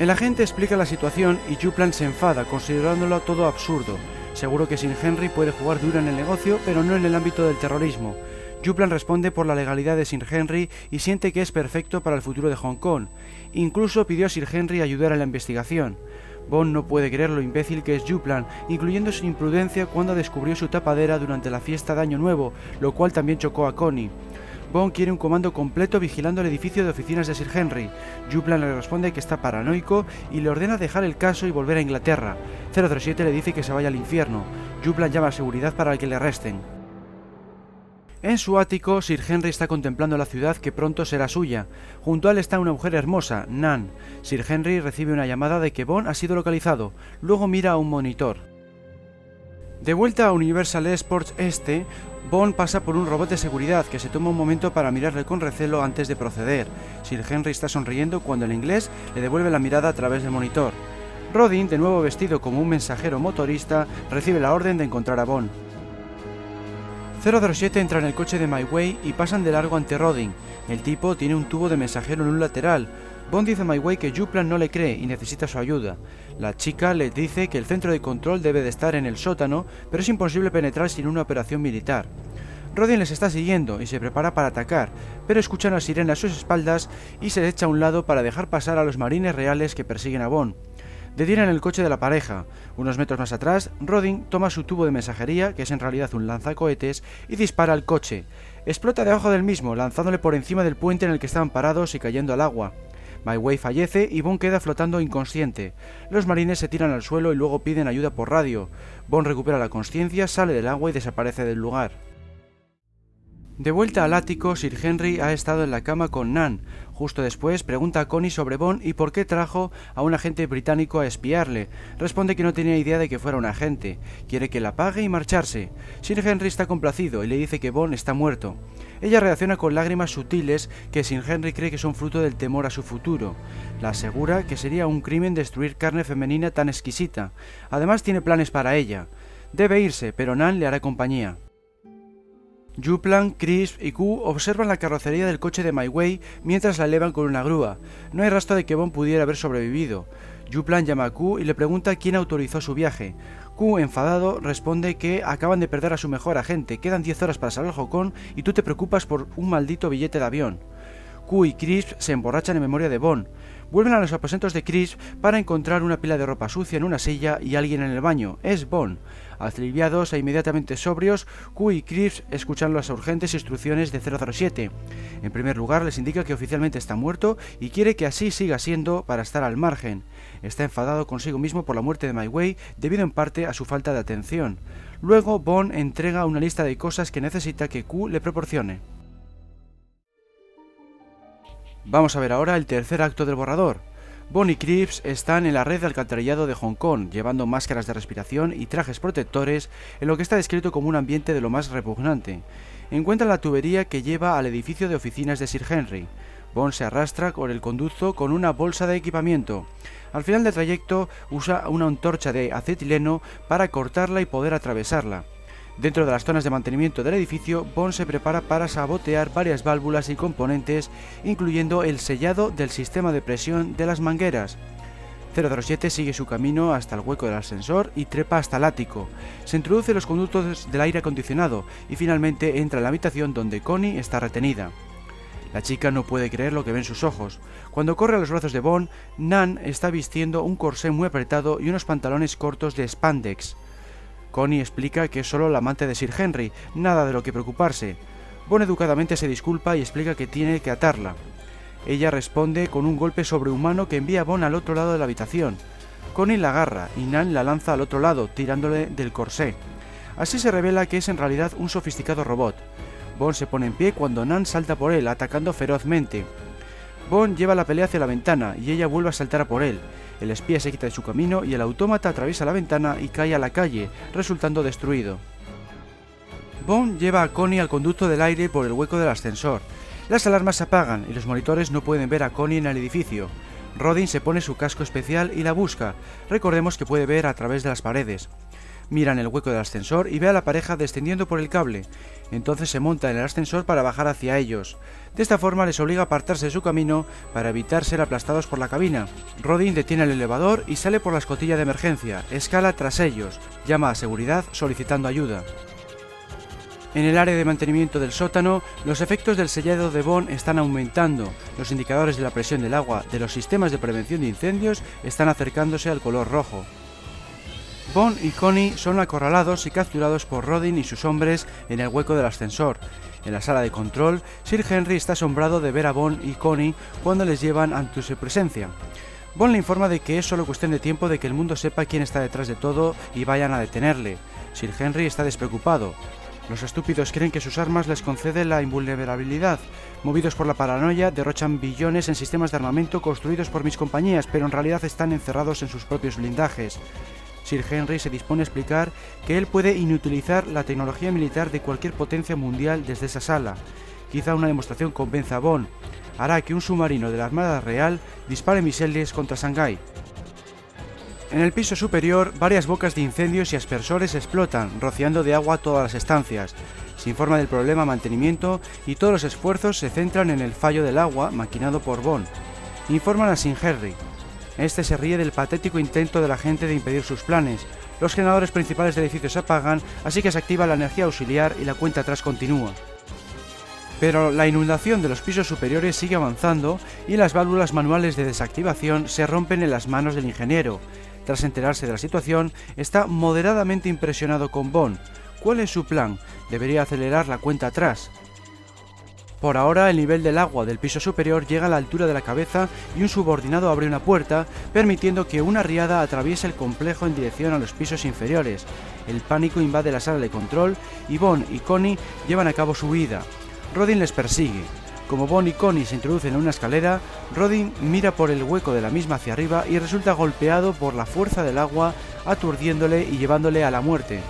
El agente explica la situación y Juplan se enfada, considerándolo todo absurdo. Seguro que Sir Henry puede jugar duro en el negocio, pero no en el ámbito del terrorismo. Juplan responde por la legalidad de Sir Henry y siente que es perfecto para el futuro de Hong Kong. Incluso pidió a Sir Henry ayudar en la investigación. Bond no puede creer lo imbécil que es Juplan, incluyendo su imprudencia cuando descubrió su tapadera durante la fiesta de Año Nuevo, lo cual también chocó a Connie. Bond quiere un comando completo vigilando el edificio de oficinas de Sir Henry. Juplan le responde que está paranoico y le ordena dejar el caso y volver a Inglaterra. 007 le dice que se vaya al infierno. Juplan llama a seguridad para que le arresten. En su ático, Sir Henry está contemplando la ciudad que pronto será suya. Junto a él está una mujer hermosa, Nan. Sir Henry recibe una llamada de que Bond ha sido localizado. Luego mira a un monitor. De vuelta a Universal Sports Este, Bond pasa por un robot de seguridad que se toma un momento para mirarle con recelo antes de proceder. Sir Henry está sonriendo cuando el inglés le devuelve la mirada a través del monitor. Rodin, de nuevo vestido como un mensajero motorista, recibe la orden de encontrar a Bond. 007 entra en el coche de My Way y pasan de largo ante Rodin. El tipo tiene un tubo de mensajero en un lateral. Bond dice a My Way que Juplan no le cree y necesita su ayuda. La chica le dice que el centro de control debe de estar en el sótano, pero es imposible penetrar sin una operación militar. Rodin les está siguiendo y se prepara para atacar, pero escucha una sirena a sus espaldas y se echa a un lado para dejar pasar a los marines reales que persiguen a Bond. Detienen el coche de la pareja. Unos metros más atrás, Rodin toma su tubo de mensajería, que es en realidad un lanzacohetes, y dispara al coche. Explota debajo del mismo, lanzándole por encima del puente en el que estaban parados y cayendo al agua. My Way fallece y Bond queda flotando inconsciente. Los marines se tiran al suelo y luego piden ayuda por radio. Bond recupera la conciencia, sale del agua y desaparece del lugar. De vuelta al ático, Sir Henry ha estado en la cama con Nan. Justo después pregunta a Connie sobre Bond y por qué trajo a un agente británico a espiarle. Responde que no tenía idea de que fuera un agente. Quiere que la pague y marcharse. Sir Henry está complacido y le dice que Bond está muerto. Ella reacciona con lágrimas sutiles que Sir Henry cree que son fruto del temor a su futuro. La asegura que sería un crimen destruir carne femenina tan exquisita. Además tiene planes para ella. Debe irse, pero Nan le hará compañía. Juplan, Crisp y Q observan la carrocería del coche de My Way mientras la elevan con una grúa. No hay rastro de que Bond pudiera haber sobrevivido. Juplan llama a Q y le pregunta quién autorizó su viaje. Q, enfadado, responde que acaban de perder a su mejor agente, quedan 10 horas para salir al Hong y tú te preocupas por un maldito billete de avión. Q y Crisp se emborrachan en memoria de Bond. Vuelven a los aposentos de Crisp para encontrar una pila de ropa sucia en una silla y alguien en el baño. Es Bond. Aliviados e inmediatamente sobrios, Q y Crisp escuchan las urgentes instrucciones de 007. En primer lugar, les indica que oficialmente está muerto y quiere que así siga siendo para estar al margen. Está enfadado consigo mismo por la muerte de My Way debido en parte a su falta de atención. Luego, Bond entrega una lista de cosas que necesita que Q le proporcione. Vamos a ver ahora el tercer acto del borrador. Bonnie y están en la red de alcantarillado de Hong Kong, llevando máscaras de respiración y trajes protectores en lo que está descrito como un ambiente de lo más repugnante. Encuentran la tubería que lleva al edificio de oficinas de Sir Henry. Bond se arrastra por el conducto con una bolsa de equipamiento. Al final del trayecto usa una antorcha de acetileno para cortarla y poder atravesarla. Dentro de las zonas de mantenimiento del edificio, Bond se prepara para sabotear varias válvulas y componentes, incluyendo el sellado del sistema de presión de las mangueras. 007 sigue su camino hasta el hueco del ascensor y trepa hasta el ático. Se introduce los conductos del aire acondicionado y finalmente entra en la habitación donde Connie está retenida. La chica no puede creer lo que ven sus ojos. Cuando corre a los brazos de Bond, Nan está vistiendo un corsé muy apretado y unos pantalones cortos de spandex. Connie explica que es solo la amante de Sir Henry, nada de lo que preocuparse. Bond educadamente se disculpa y explica que tiene que atarla. Ella responde con un golpe sobrehumano que envía a Bond al otro lado de la habitación. Connie la agarra y Nan la lanza al otro lado, tirándole del corsé. Así se revela que es en realidad un sofisticado robot. Bond se pone en pie cuando Nan salta por él, atacando ferozmente. Bond lleva la pelea hacia la ventana y ella vuelve a saltar por él. El espía se quita de su camino y el autómata atraviesa la ventana y cae a la calle, resultando destruido. Bond lleva a Connie al conducto del aire por el hueco del ascensor. Las alarmas se apagan y los monitores no pueden ver a Connie en el edificio. Rodin se pone su casco especial y la busca. Recordemos que puede ver a través de las paredes. Mira en el hueco del ascensor y ve a la pareja descendiendo por el cable. Entonces se monta en el ascensor para bajar hacia ellos. De esta forma les obliga a apartarse de su camino para evitar ser aplastados por la cabina. Rodin detiene el elevador y sale por la escotilla de emergencia, escala tras ellos, llama a seguridad solicitando ayuda. En el área de mantenimiento del sótano, los efectos del sellado de Bond están aumentando. Los indicadores de la presión del agua de los sistemas de prevención de incendios están acercándose al color rojo. Bond y Connie son acorralados y capturados por Rodin y sus hombres en el hueco del ascensor. En la sala de control, Sir Henry está asombrado de ver a Bond y Connie cuando les llevan ante su presencia. Bond le informa de que es solo cuestión de tiempo de que el mundo sepa quién está detrás de todo y vayan a detenerle. Sir Henry está despreocupado. Los estúpidos creen que sus armas les conceden la invulnerabilidad. Movidos por la paranoia, derrochan billones en sistemas de armamento construidos por mis compañías, pero en realidad están encerrados en sus propios blindajes. Sir Henry se dispone a explicar que él puede inutilizar la tecnología militar de cualquier potencia mundial desde esa sala. Quizá una demostración convenza a Bond. Hará que un submarino de la Armada Real dispare misiles contra Shanghái. En el piso superior, varias bocas de incendios y aspersores explotan, rociando de agua todas las estancias. Se informa del problema mantenimiento y todos los esfuerzos se centran en el fallo del agua maquinado por Bond. Informan a Sin Henry. Este se ríe del patético intento de la gente de impedir sus planes. Los generadores principales del edificio se apagan, así que se activa la energía auxiliar y la cuenta atrás continúa. Pero la inundación de los pisos superiores sigue avanzando y las válvulas manuales de desactivación se rompen en las manos del ingeniero. Tras enterarse de la situación, está moderadamente impresionado con Bond. ¿Cuál es su plan? Debería acelerar la cuenta atrás. Por ahora, el nivel del agua del piso superior llega a la altura de la cabeza y un subordinado abre una puerta, permitiendo que una riada atraviese el complejo en dirección a los pisos inferiores. El pánico invade la sala de control y Bond y Connie llevan a cabo su huida. Rodin les persigue. Como Bond y Connie se introducen en una escalera, Rodin mira por el hueco de la misma hacia arriba y resulta golpeado por la fuerza del agua, aturdiéndole y llevándole a la muerte.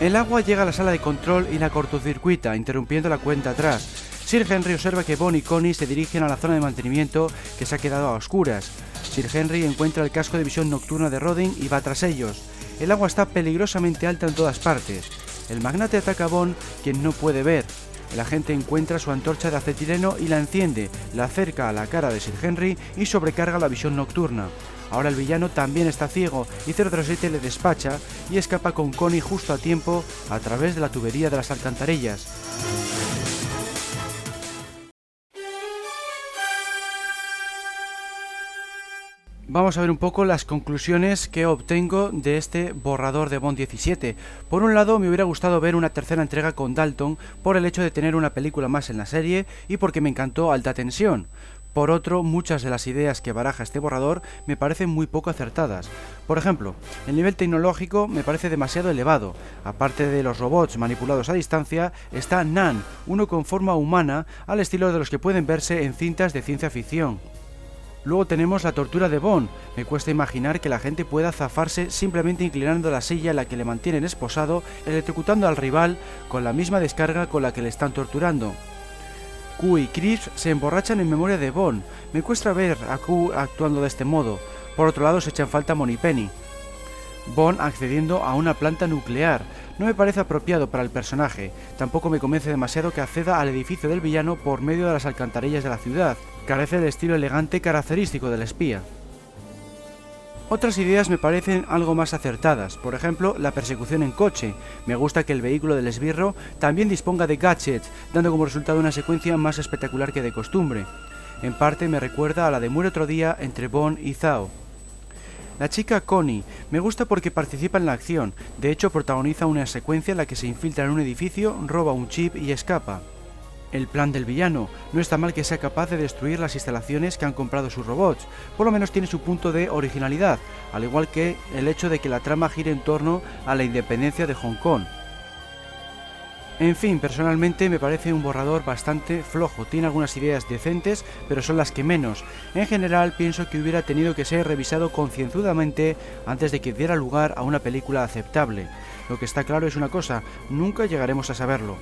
El agua llega a la sala de control y la cortocircuita, interrumpiendo la cuenta atrás. Sir Henry observa que Bond y Connie se dirigen a la zona de mantenimiento que se ha quedado a oscuras. Sir Henry encuentra el casco de visión nocturna de Rodin y va tras ellos. El agua está peligrosamente alta en todas partes. El magnate ataca a Bond, quien no puede ver. El agente encuentra su antorcha de acetileno y la enciende, la acerca a la cara de Sir Henry y sobrecarga la visión nocturna. Ahora el villano también está ciego y 007 le despacha y escapa con Connie justo a tiempo a través de la tubería de las alcantarillas. Vamos a ver un poco las conclusiones que obtengo de este borrador de Bond 17. Por un lado, me hubiera gustado ver una tercera entrega con Dalton por el hecho de tener una película más en la serie y porque me encantó Alta Tensión. Por otro, muchas de las ideas que baraja este borrador me parecen muy poco acertadas. Por ejemplo, el nivel tecnológico me parece demasiado elevado. Aparte de los robots manipulados a distancia, está Nan, uno con forma humana al estilo de los que pueden verse en cintas de ciencia ficción. Luego tenemos la tortura de Bond. Me cuesta imaginar que la gente pueda zafarse simplemente inclinando la silla en la que le mantienen esposado, electrocutando al rival con la misma descarga con la que le están torturando. Q y Chris se emborrachan en memoria de Bond. Me cuesta ver a Q actuando de este modo. Por otro lado, se echan falta Penny. Bond accediendo a una planta nuclear. No me parece apropiado para el personaje. Tampoco me convence demasiado que acceda al edificio del villano por medio de las alcantarillas de la ciudad carece del estilo elegante característico del espía. Otras ideas me parecen algo más acertadas, por ejemplo, la persecución en coche. Me gusta que el vehículo del esbirro también disponga de gadgets, dando como resultado una secuencia más espectacular que de costumbre. En parte me recuerda a la de Muere otro día entre Bond y Zhao. La chica Connie me gusta porque participa en la acción, de hecho protagoniza una secuencia en la que se infiltra en un edificio, roba un chip y escapa. El plan del villano. No está mal que sea capaz de destruir las instalaciones que han comprado sus robots. Por lo menos tiene su punto de originalidad, al igual que el hecho de que la trama gire en torno a la independencia de Hong Kong. En fin, personalmente me parece un borrador bastante flojo, tiene algunas ideas decentes, pero son las que menos. En general pienso que hubiera tenido que ser revisado concienzudamente antes de que diera lugar a una película aceptable. Lo que está claro es una cosa, nunca llegaremos a saberlo.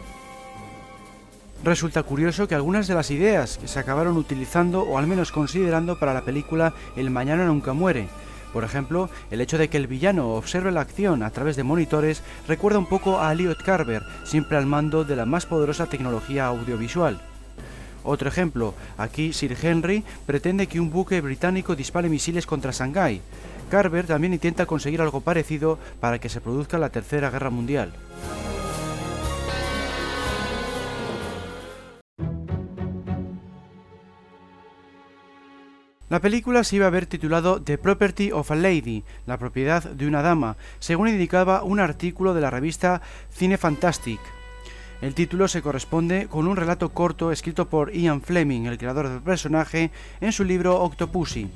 Resulta curioso que algunas de las ideas que se acabaron utilizando o al menos considerando para la película El Mañana Nunca Muere, por ejemplo, el hecho de que el villano observe la acción a través de monitores recuerda un poco a Elliot Carver, siempre al mando de la más poderosa tecnología audiovisual. Otro ejemplo, aquí Sir Henry pretende que un buque británico dispare misiles contra Shanghái. Carver también intenta conseguir algo parecido para que se produzca la Tercera Guerra Mundial. La película se iba a haber titulado The Property of a Lady, la propiedad de una dama, según indicaba un artículo de la revista Cine Fantastic. El título se corresponde con un relato corto escrito por Ian Fleming, el creador del personaje, en su libro Octopussy.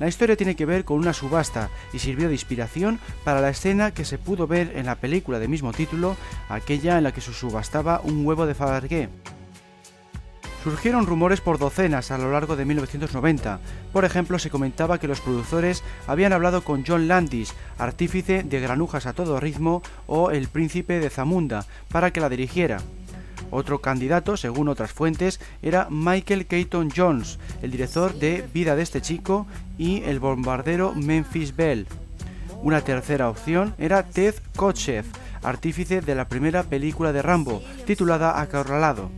La historia tiene que ver con una subasta y sirvió de inspiración para la escena que se pudo ver en la película de mismo título, aquella en la que se subastaba un huevo de Fabergé. Surgieron rumores por docenas a lo largo de 1990. Por ejemplo, se comentaba que los productores habían hablado con John Landis, artífice de Granujas a todo ritmo o El Príncipe de Zamunda, para que la dirigiera. Otro candidato, según otras fuentes, era Michael Keaton Jones, el director de Vida de este chico y El bombardero Memphis Bell. Una tercera opción era Ted Kotcheff, artífice de la primera película de Rambo, titulada Acorralado.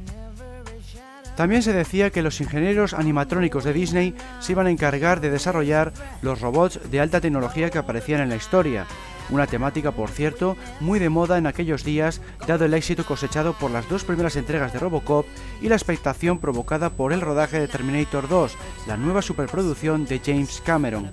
También se decía que los ingenieros animatrónicos de Disney se iban a encargar de desarrollar los robots de alta tecnología que aparecían en la historia, una temática, por cierto, muy de moda en aquellos días, dado el éxito cosechado por las dos primeras entregas de Robocop y la expectación provocada por el rodaje de Terminator 2, la nueva superproducción de James Cameron.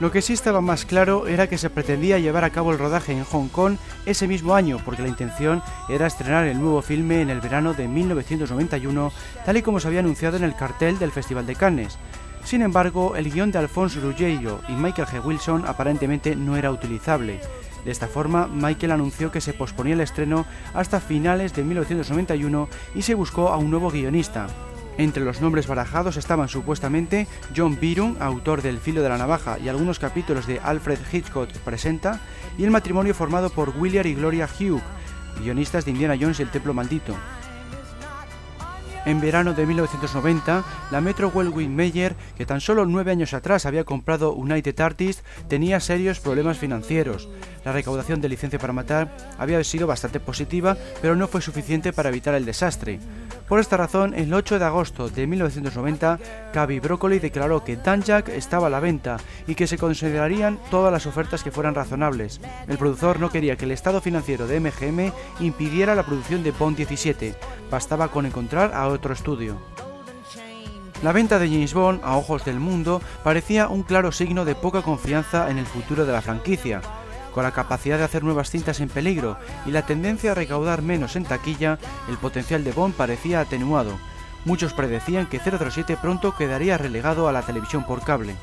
Lo que sí estaba más claro era que se pretendía llevar a cabo el rodaje en Hong Kong ese mismo año, porque la intención era estrenar el nuevo filme en el verano de 1991, tal y como se había anunciado en el cartel del Festival de Cannes. Sin embargo, el guion de Alfonso Ruggiero y Michael G. Wilson aparentemente no era utilizable. De esta forma, Michael anunció que se posponía el estreno hasta finales de 1991 y se buscó a un nuevo guionista. Entre los nombres barajados estaban supuestamente John Byron, autor del Filo de la Navaja y algunos capítulos de Alfred Hitchcock Presenta, y el matrimonio formado por William y Gloria Hugh, guionistas de Indiana Jones y el Templo Maldito. En verano de 1990, la Metro Goldwyn Mayer, que tan solo nueve años atrás había comprado United Artists, tenía serios problemas financieros. La recaudación de licencia para matar había sido bastante positiva, pero no fue suficiente para evitar el desastre. Por esta razón, el 8 de agosto de 1990, Cavi Broccoli declaró que Danjak estaba a la venta y que se considerarían todas las ofertas que fueran razonables. El productor no quería que el estado financiero de MGM impidiera la producción de Bond 17, bastaba con encontrar a otro estudio. La venta de James Bond a ojos del mundo parecía un claro signo de poca confianza en el futuro de la franquicia. Con la capacidad de hacer nuevas cintas en peligro y la tendencia a recaudar menos en taquilla, el potencial de Bond parecía atenuado. Muchos predecían que 007 pronto quedaría relegado a la televisión por cable.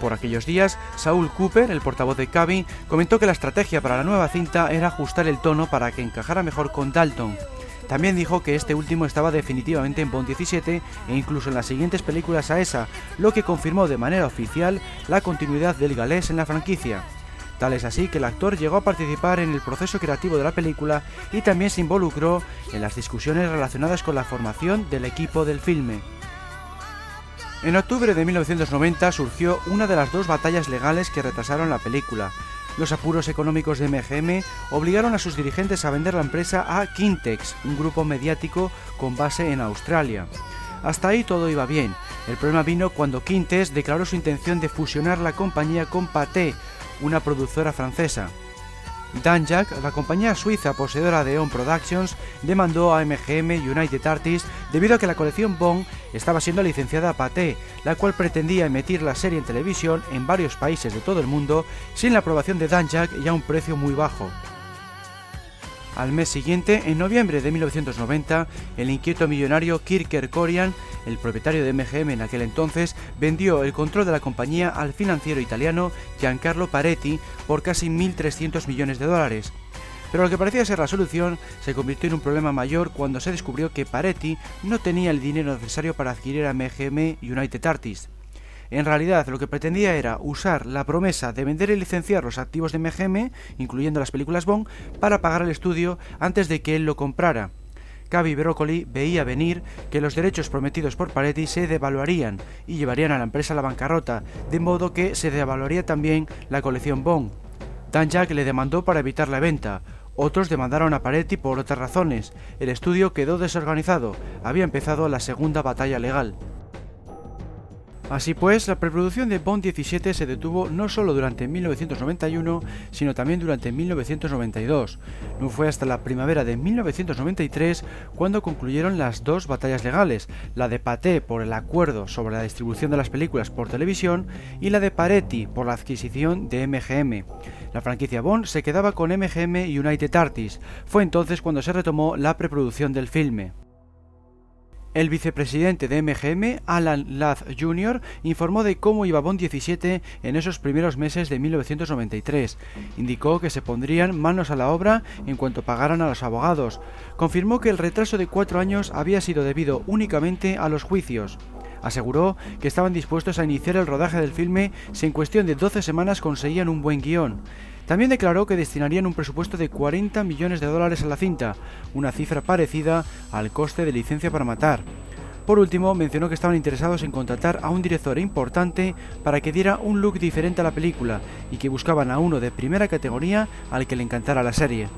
Por aquellos días, Saul Cooper, el portavoz de Cabin, comentó que la estrategia para la nueva cinta era ajustar el tono para que encajara mejor con Dalton. También dijo que este último estaba definitivamente en Bond 17 e incluso en las siguientes películas a esa, lo que confirmó de manera oficial la continuidad del galés en la franquicia. Tal es así que el actor llegó a participar en el proceso creativo de la película y también se involucró en las discusiones relacionadas con la formación del equipo del filme. En octubre de 1990 surgió una de las dos batallas legales que retrasaron la película. Los apuros económicos de MGM obligaron a sus dirigentes a vender la empresa a Quintex, un grupo mediático con base en Australia. Hasta ahí todo iba bien. El problema vino cuando Quintex declaró su intención de fusionar la compañía con Pathé, una productora francesa. Danjak, la compañía suiza poseedora de On Productions, demandó a MGM United Artists debido a que la colección Bond estaba siendo licenciada a Pathé, la cual pretendía emitir la serie en televisión en varios países de todo el mundo sin la aprobación de Danjak y a un precio muy bajo. Al mes siguiente, en noviembre de 1990, el inquieto millonario Kirk Kerkorian, el propietario de MGM en aquel entonces, vendió el control de la compañía al financiero italiano Giancarlo Paretti por casi 1.300 millones de dólares. Pero lo que parecía ser la solución se convirtió en un problema mayor cuando se descubrió que Paretti no tenía el dinero necesario para adquirir a MGM United Artists. En realidad, lo que pretendía era usar la promesa de vender y licenciar los activos de MGM, incluyendo las películas Bond, para pagar al estudio antes de que él lo comprara. Cavi Broccoli veía venir que los derechos prometidos por Paretti se devaluarían y llevarían a la empresa a la bancarrota, de modo que se devaluaría también la colección Bond. Dan Jack le demandó para evitar la venta, otros demandaron a Paretti por otras razones. El estudio quedó desorganizado. Había empezado la segunda batalla legal. Así pues, la preproducción de Bond 17 se detuvo no solo durante 1991, sino también durante 1992. No fue hasta la primavera de 1993 cuando concluyeron las dos batallas legales, la de Paté por el acuerdo sobre la distribución de las películas por televisión y la de Paretti por la adquisición de MGM. La franquicia Bond se quedaba con MGM United Artists. Fue entonces cuando se retomó la preproducción del filme. El vicepresidente de MGM, Alan Ladd Jr., informó de cómo iba Bond 17 en esos primeros meses de 1993. Indicó que se pondrían manos a la obra en cuanto pagaran a los abogados. Confirmó que el retraso de cuatro años había sido debido únicamente a los juicios. Aseguró que estaban dispuestos a iniciar el rodaje del filme si en cuestión de 12 semanas conseguían un buen guion. También declaró que destinarían un presupuesto de 40 millones de dólares a la cinta, una cifra parecida al coste de licencia para matar. Por último, mencionó que estaban interesados en contratar a un director importante para que diera un look diferente a la película y que buscaban a uno de primera categoría al que le encantara la serie.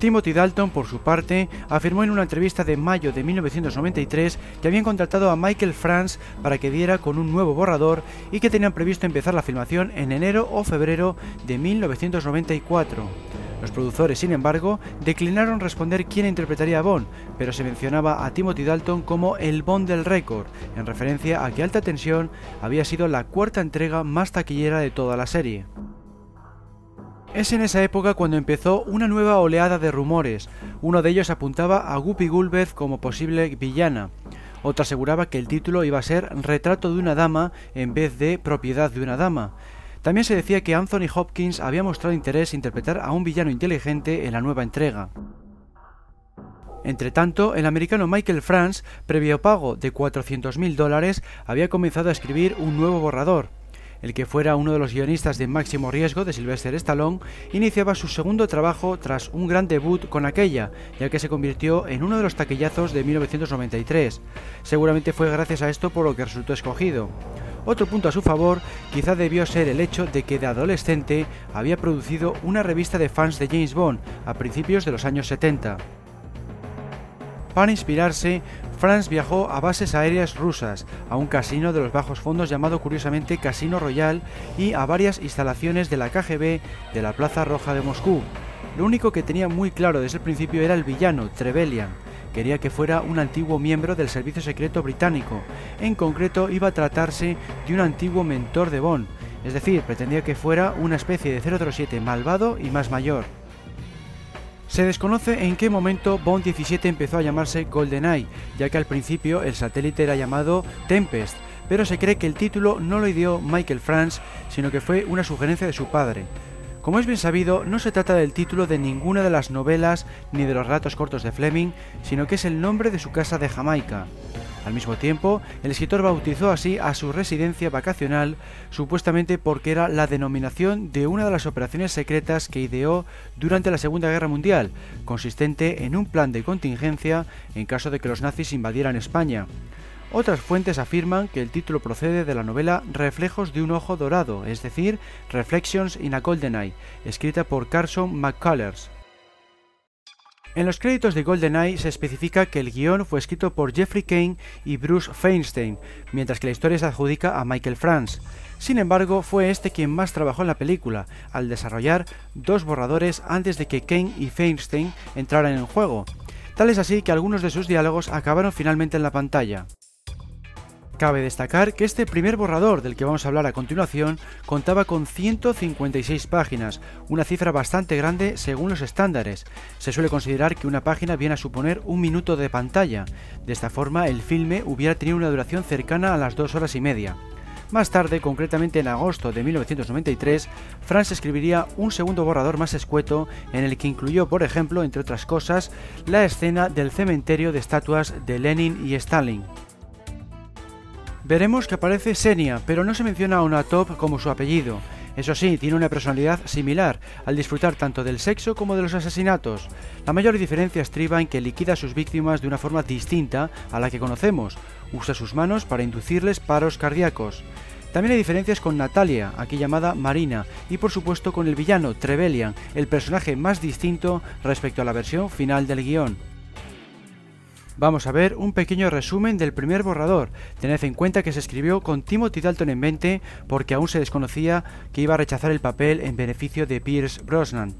Timothy Dalton, por su parte, afirmó en una entrevista de mayo de 1993 que habían contratado a Michael Franz para que diera con un nuevo borrador y que tenían previsto empezar la filmación en enero o febrero de 1994. Los productores, sin embargo, declinaron responder quién interpretaría a Bond, pero se mencionaba a Timothy Dalton como el Bond del récord, en referencia a que Alta Tensión había sido la cuarta entrega más taquillera de toda la serie. Es en esa época cuando empezó una nueva oleada de rumores. Uno de ellos apuntaba a Guppy Gulbeth como posible villana. Otro aseguraba que el título iba a ser Retrato de una dama en vez de Propiedad de una dama. También se decía que Anthony Hopkins había mostrado interés en interpretar a un villano inteligente en la nueva entrega. Entre tanto, el americano Michael Franz, previo pago de 400.000 dólares, había comenzado a escribir un nuevo borrador. El que fuera uno de los guionistas de Máximo Riesgo de Sylvester Stallone iniciaba su segundo trabajo tras un gran debut con aquella, ya que se convirtió en uno de los taquillazos de 1993. Seguramente fue gracias a esto por lo que resultó escogido. Otro punto a su favor quizá debió ser el hecho de que de adolescente había producido una revista de fans de James Bond a principios de los años 70. Para inspirarse, Franz viajó a bases aéreas rusas, a un casino de los bajos fondos llamado curiosamente Casino Royal y a varias instalaciones de la KGB de la Plaza Roja de Moscú. Lo único que tenía muy claro desde el principio era el villano, Trevelyan. Quería que fuera un antiguo miembro del servicio secreto británico. En concreto iba a tratarse de un antiguo mentor de Bond, es decir, pretendía que fuera una especie de 007 malvado y más mayor. Se desconoce en qué momento Bond 17 empezó a llamarse GoldenEye, ya que al principio el satélite era llamado Tempest, pero se cree que el título no lo ideó Michael Franz, sino que fue una sugerencia de su padre. Como es bien sabido, no se trata del título de ninguna de las novelas ni de los relatos cortos de Fleming, sino que es el nombre de su casa de Jamaica. Al mismo tiempo, el escritor bautizó así a su residencia vacacional, supuestamente porque era la denominación de una de las operaciones secretas que ideó durante la Segunda Guerra Mundial, consistente en un plan de contingencia en caso de que los nazis invadieran España. Otras fuentes afirman que el título procede de la novela Reflejos de un ojo dorado, es decir, Reflections in a Golden Eye, escrita por Carson McCullers. En los créditos de GoldenEye se especifica que el guion fue escrito por Jeffrey Kane y Bruce Feinstein, mientras que la historia se adjudica a Michael Franz. Sin embargo, fue este quien más trabajó en la película, al desarrollar dos borradores antes de que Kane y Feinstein entraran en juego. Tal es así que algunos de sus diálogos acabaron finalmente en la pantalla. Cabe destacar que este primer borrador del que vamos a hablar a continuación contaba con 156 páginas, una cifra bastante grande según los estándares. Se suele considerar que una página viene a suponer un minuto de pantalla. De esta forma, el filme hubiera tenido una duración cercana a las dos horas y media. Más tarde, concretamente en agosto de 1993, Franz escribiría un segundo borrador más escueto en el que incluyó, por ejemplo, entre otras cosas, la escena del cementerio de estatuas de Lenin y Stalin. Veremos que aparece Senia, pero no se menciona a una top como su apellido. Eso sí, tiene una personalidad similar, al disfrutar tanto del sexo como de los asesinatos. La mayor diferencia estriba en que liquida a sus víctimas de una forma distinta a la que conocemos. Usa sus manos para inducirles paros cardíacos. También hay diferencias con Natalia, aquí llamada Marina, y por supuesto con el villano, Trevelyan, el personaje más distinto respecto a la versión final del guion. Vamos a ver un pequeño resumen del primer borrador. Tened en cuenta que se escribió con Timothy Dalton en mente porque aún se desconocía que iba a rechazar el papel en beneficio de Pierce Brosnan.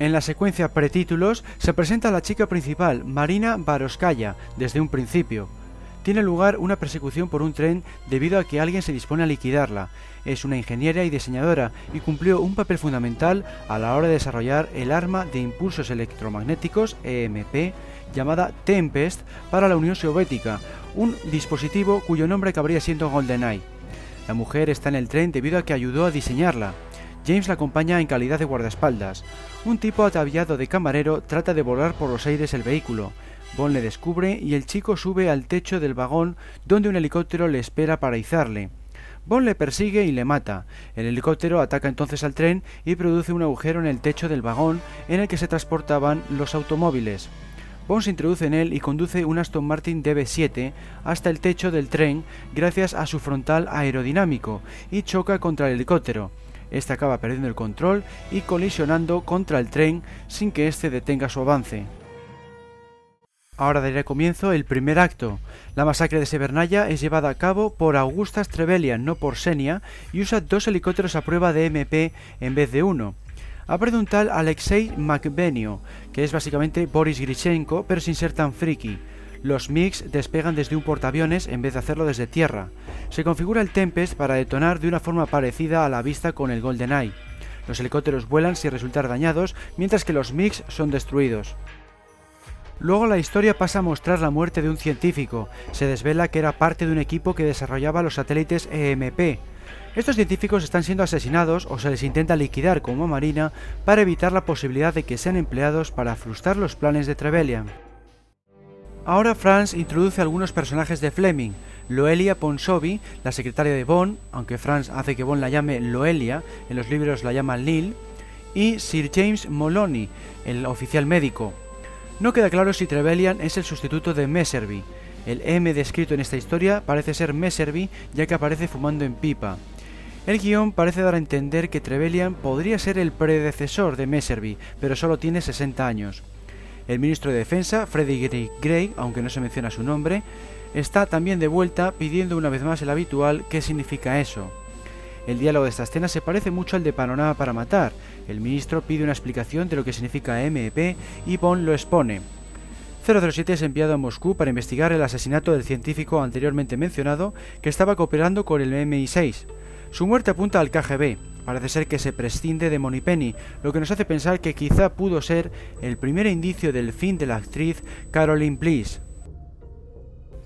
En la secuencia pretítulos se presenta a la chica principal, Marina Baroskaya, desde un principio tiene lugar una persecución por un tren debido a que alguien se dispone a liquidarla. Es una ingeniera y diseñadora y cumplió un papel fundamental a la hora de desarrollar el arma de impulsos electromagnéticos EMP llamada Tempest para la Unión Soviética, un dispositivo cuyo nombre cabría siendo GoldenEye. La mujer está en el tren debido a que ayudó a diseñarla. James la acompaña en calidad de guardaespaldas. Un tipo ataviado de camarero trata de volar por los aires el vehículo. Bond le descubre y el chico sube al techo del vagón donde un helicóptero le espera para izarle. Bond le persigue y le mata. El helicóptero ataca entonces al tren y produce un agujero en el techo del vagón en el que se transportaban los automóviles. Bond se introduce en él y conduce un Aston Martin DB7 hasta el techo del tren gracias a su frontal aerodinámico y choca contra el helicóptero. Este acaba perdiendo el control y colisionando contra el tren sin que éste detenga su avance. Ahora daría comienzo el primer acto. La masacre de Severnaya es llevada a cabo por Augustas Trevelyan, no por Senia, y usa dos helicópteros a prueba de MP en vez de uno. Aparece un tal Alexei Makbenio, que es básicamente Boris Grishenko, pero sin ser tan friki. Los MiGs despegan desde un portaaviones en vez de hacerlo desde tierra. Se configura el Tempest para detonar de una forma parecida a la vista con el GoldenEye. Los helicópteros vuelan sin resultar dañados, mientras que los MiGs son destruidos. Luego la historia pasa a mostrar la muerte de un científico. Se desvela que era parte de un equipo que desarrollaba los satélites EMP. Estos científicos están siendo asesinados o se les intenta liquidar como Marina para evitar la posibilidad de que sean empleados para frustrar los planes de Trevelyan. Ahora Franz introduce algunos personajes de Fleming. Loelia Ponsovi, la secretaria de Bond, aunque Franz hace que Bond la llame Loelia, en los libros la llama Lil, y Sir James Moloney, el oficial médico, no queda claro si Trevelyan es el sustituto de Messervy. El M descrito en esta historia parece ser Messervy ya que aparece fumando en pipa. El guion parece dar a entender que Trevelyan podría ser el predecesor de Messervy, pero solo tiene 60 años. El ministro de Defensa, Frederick Gray, aunque no se menciona su nombre, está también de vuelta pidiendo una vez más el habitual ¿qué significa eso? El diálogo de esta escena se parece mucho al de Panorama para Matar. El ministro pide una explicación de lo que significa MEP y Bond lo expone. 007 es enviado a Moscú para investigar el asesinato del científico anteriormente mencionado que estaba cooperando con el MI6. Su muerte apunta al KGB. Parece ser que se prescinde de Moneypenny, lo que nos hace pensar que quizá pudo ser el primer indicio del fin de la actriz Caroline Bliss.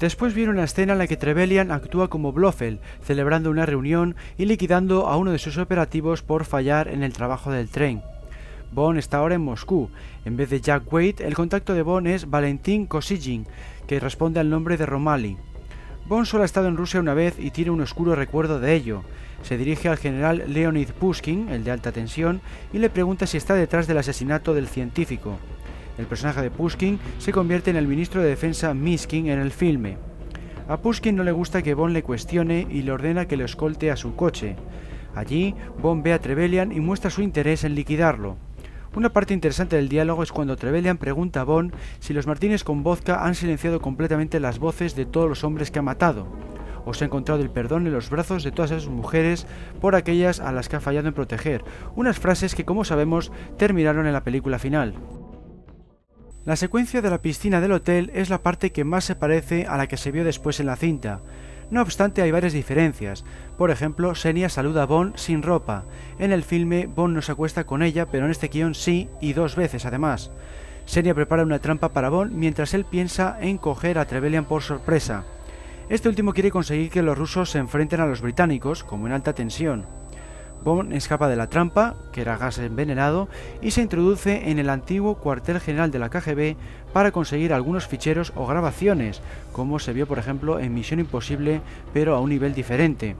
Después viene una escena en la que Trevelyan actúa como Blofeld, celebrando una reunión y liquidando a uno de sus operativos por fallar en el trabajo del tren. Bond está ahora en Moscú. En vez de Jack Wade, el contacto de Bond es Valentín Kosygin, que responde al nombre de Romali. Bond solo ha estado en Rusia una vez y tiene un oscuro recuerdo de ello. Se dirige al general Leonid Pushkin, el de alta tensión, y le pregunta si está detrás del asesinato del científico. El personaje de Pushkin se convierte en el ministro de Defensa Miskin en el filme. A Pushkin no le gusta que Bond le cuestione y le ordena que lo escolte a su coche. Allí, Bond ve a Trevelyan y muestra su interés en liquidarlo. Una parte interesante del diálogo es cuando Trevelyan pregunta a Bond si los Martínez con vodka han silenciado completamente las voces de todos los hombres que ha matado, o se ha encontrado el perdón en los brazos de todas esas mujeres por aquellas a las que ha fallado en proteger, unas frases que como sabemos terminaron en la película final. La secuencia de la piscina del hotel es la parte que más se parece a la que se vio después en la cinta. No obstante, hay varias diferencias. Por ejemplo, Senia saluda a Bond sin ropa. En el filme, Bond no se acuesta con ella, pero en este guion sí, y dos veces además. Senia prepara una trampa para Bond mientras él piensa en coger a Trevelyan por sorpresa. Este último quiere conseguir que los rusos se enfrenten a los británicos, como en alta tensión. Bond escapa de la trampa, que era gas envenenado, y se introduce en el antiguo cuartel general de la KGB para conseguir algunos ficheros o grabaciones, como se vio por ejemplo en Misión Imposible, pero a un nivel diferente.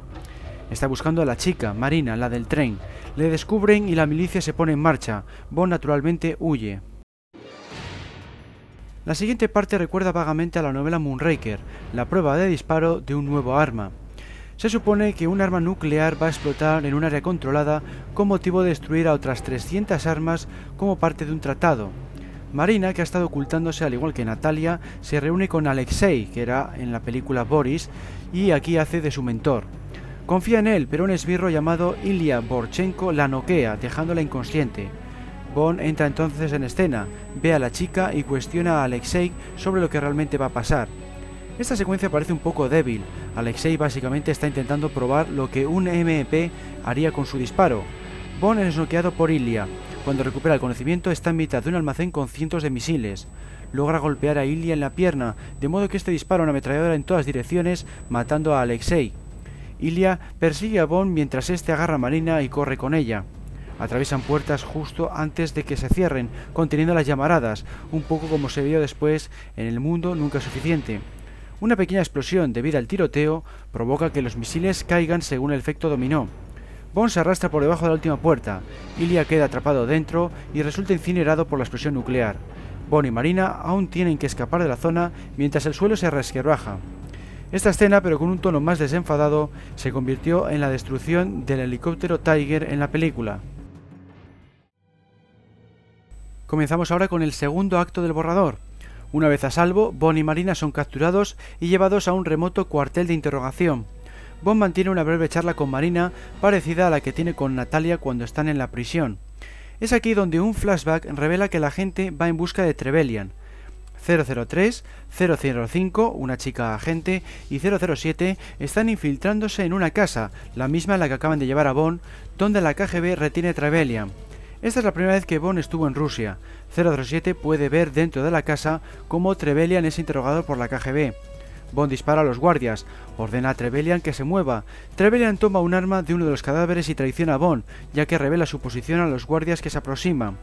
Está buscando a la chica, Marina, la del tren. Le descubren y la milicia se pone en marcha. Bond naturalmente huye. La siguiente parte recuerda vagamente a la novela Moonraker, la prueba de disparo de un nuevo arma. Se supone que un arma nuclear va a explotar en un área controlada con motivo de destruir a otras 300 armas como parte de un tratado. Marina, que ha estado ocultándose al igual que Natalia, se reúne con Alexei, que era en la película Boris, y aquí hace de su mentor. Confía en él, pero un esbirro llamado Ilya Borchenko la noquea, dejándola inconsciente. Bond entra entonces en escena, ve a la chica y cuestiona a Alexei sobre lo que realmente va a pasar. Esta secuencia parece un poco débil. Alexei básicamente está intentando probar lo que un MP haría con su disparo. Bond es noqueado por Ilya. Cuando recupera el conocimiento está en mitad de un almacén con cientos de misiles. Logra golpear a Ilya en la pierna, de modo que este dispara una ametralladora en todas direcciones, matando a Alexei. Ilya persigue a Bond mientras este agarra a Marina y corre con ella. Atraviesan puertas justo antes de que se cierren, conteniendo las llamaradas, un poco como se vio después en El Mundo Nunca Suficiente. Una pequeña explosión debido al tiroteo provoca que los misiles caigan según el efecto dominó. Bond se arrastra por debajo de la última puerta, Ilya queda atrapado dentro y resulta incinerado por la explosión nuclear. Bond y Marina aún tienen que escapar de la zona mientras el suelo se resquebraja. Esta escena, pero con un tono más desenfadado, se convirtió en la destrucción del helicóptero Tiger en la película. Comenzamos ahora con el segundo acto del borrador. Una vez a salvo, Bond y Marina son capturados y llevados a un remoto cuartel de interrogación. Bond mantiene una breve charla con Marina parecida a la que tiene con Natalia cuando están en la prisión. Es aquí donde un flashback revela que la gente va en busca de Trevelyan. 003, 005, una chica agente, y 007 están infiltrándose en una casa, la misma en la que acaban de llevar a Bond, donde la KGB retiene Trevelyan. Esta es la primera vez que Bond estuvo en Rusia. 007 puede ver dentro de la casa cómo Trevelyan es interrogado por la KGB. Bond dispara a los guardias, ordena a Trevelyan que se mueva. Trevelyan toma un arma de uno de los cadáveres y traiciona a Bond, ya que revela su posición a los guardias que se aproximan.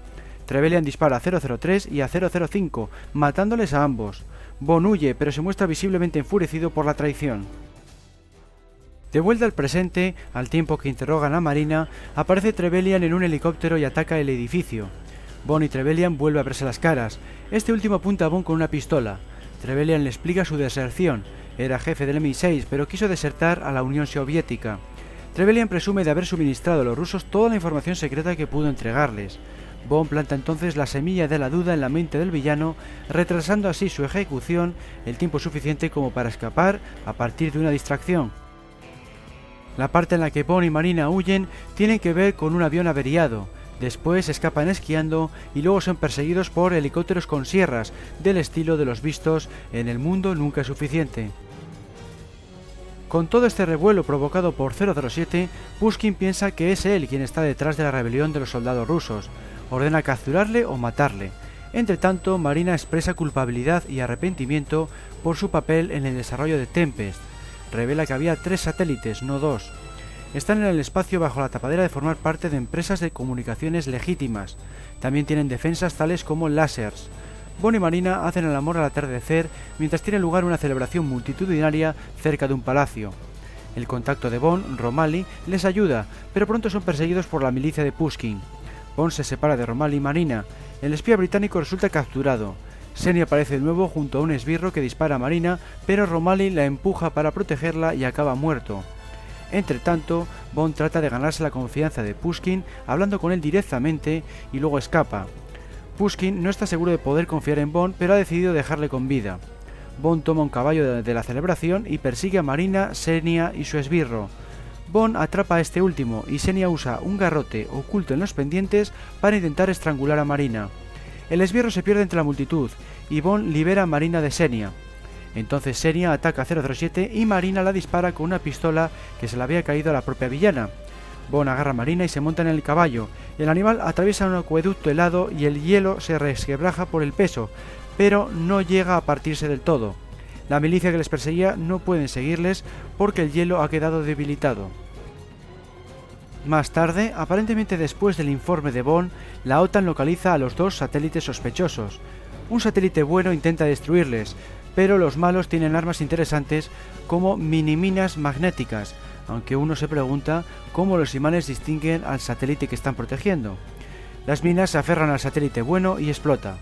Trevelyan dispara a 003 y a 005, matándoles a ambos. Bond huye, pero se muestra visiblemente enfurecido por la traición. De vuelta al presente, al tiempo que interrogan a Marina, aparece Trevelyan en un helicóptero y ataca el edificio. Bond y Trevelyan vuelven a verse las caras. Este último apunta a Bond con una pistola. Trevelyan le explica su deserción. Era jefe del MI6, pero quiso desertar a la Unión Soviética. Trevelyan presume de haber suministrado a los rusos toda la información secreta que pudo entregarles. Bond planta entonces la semilla de la duda en la mente del villano, retrasando así su ejecución el tiempo suficiente como para escapar a partir de una distracción. La parte en la que Bond y Marina huyen tiene que ver con un avión averiado. Después escapan esquiando y luego son perseguidos por helicópteros con sierras, del estilo de los vistos en El Mundo Nunca es Suficiente. Con todo este revuelo provocado por 007, Pushkin piensa que es él quien está detrás de la rebelión de los soldados rusos. Ordena capturarle o matarle. Entre tanto, Marina expresa culpabilidad y arrepentimiento por su papel en el desarrollo de Tempest, revela que había tres satélites, no dos. Están en el espacio bajo la tapadera de formar parte de empresas de comunicaciones legítimas. También tienen defensas tales como lásers. Bon y Marina hacen el amor al atardecer mientras tiene lugar una celebración multitudinaria cerca de un palacio. El contacto de Bon, Romali, les ayuda, pero pronto son perseguidos por la milicia de Pushkin. Bon se separa de Romali y Marina. El espía británico resulta capturado. Seni aparece de nuevo junto a un esbirro que dispara a Marina, pero Romali la empuja para protegerla y acaba muerto. Entre tanto, Bond trata de ganarse la confianza de Pushkin hablando con él directamente y luego escapa. Pushkin no está seguro de poder confiar en Bond, pero ha decidido dejarle con vida. Bond toma un caballo de la celebración y persigue a Marina, Senia y su esbirro. Bond atrapa a este último y Senia usa un garrote oculto en los pendientes para intentar estrangular a Marina. El esbirro se pierde entre la multitud y Bond libera a Marina de Senia. Entonces Senia ataca a 007 y Marina la dispara con una pistola que se le había caído a la propia villana. Bon agarra a Marina y se monta en el caballo. El animal atraviesa un acueducto helado y el hielo se resquebraja por el peso, pero no llega a partirse del todo. La milicia que les perseguía no pueden seguirles porque el hielo ha quedado debilitado. Más tarde, aparentemente después del informe de Bonn, la OTAN localiza a los dos satélites sospechosos. Un satélite bueno intenta destruirles, pero los malos tienen armas interesantes como miniminas magnéticas, aunque uno se pregunta cómo los imanes distinguen al satélite que están protegiendo. Las minas se aferran al satélite bueno y explota.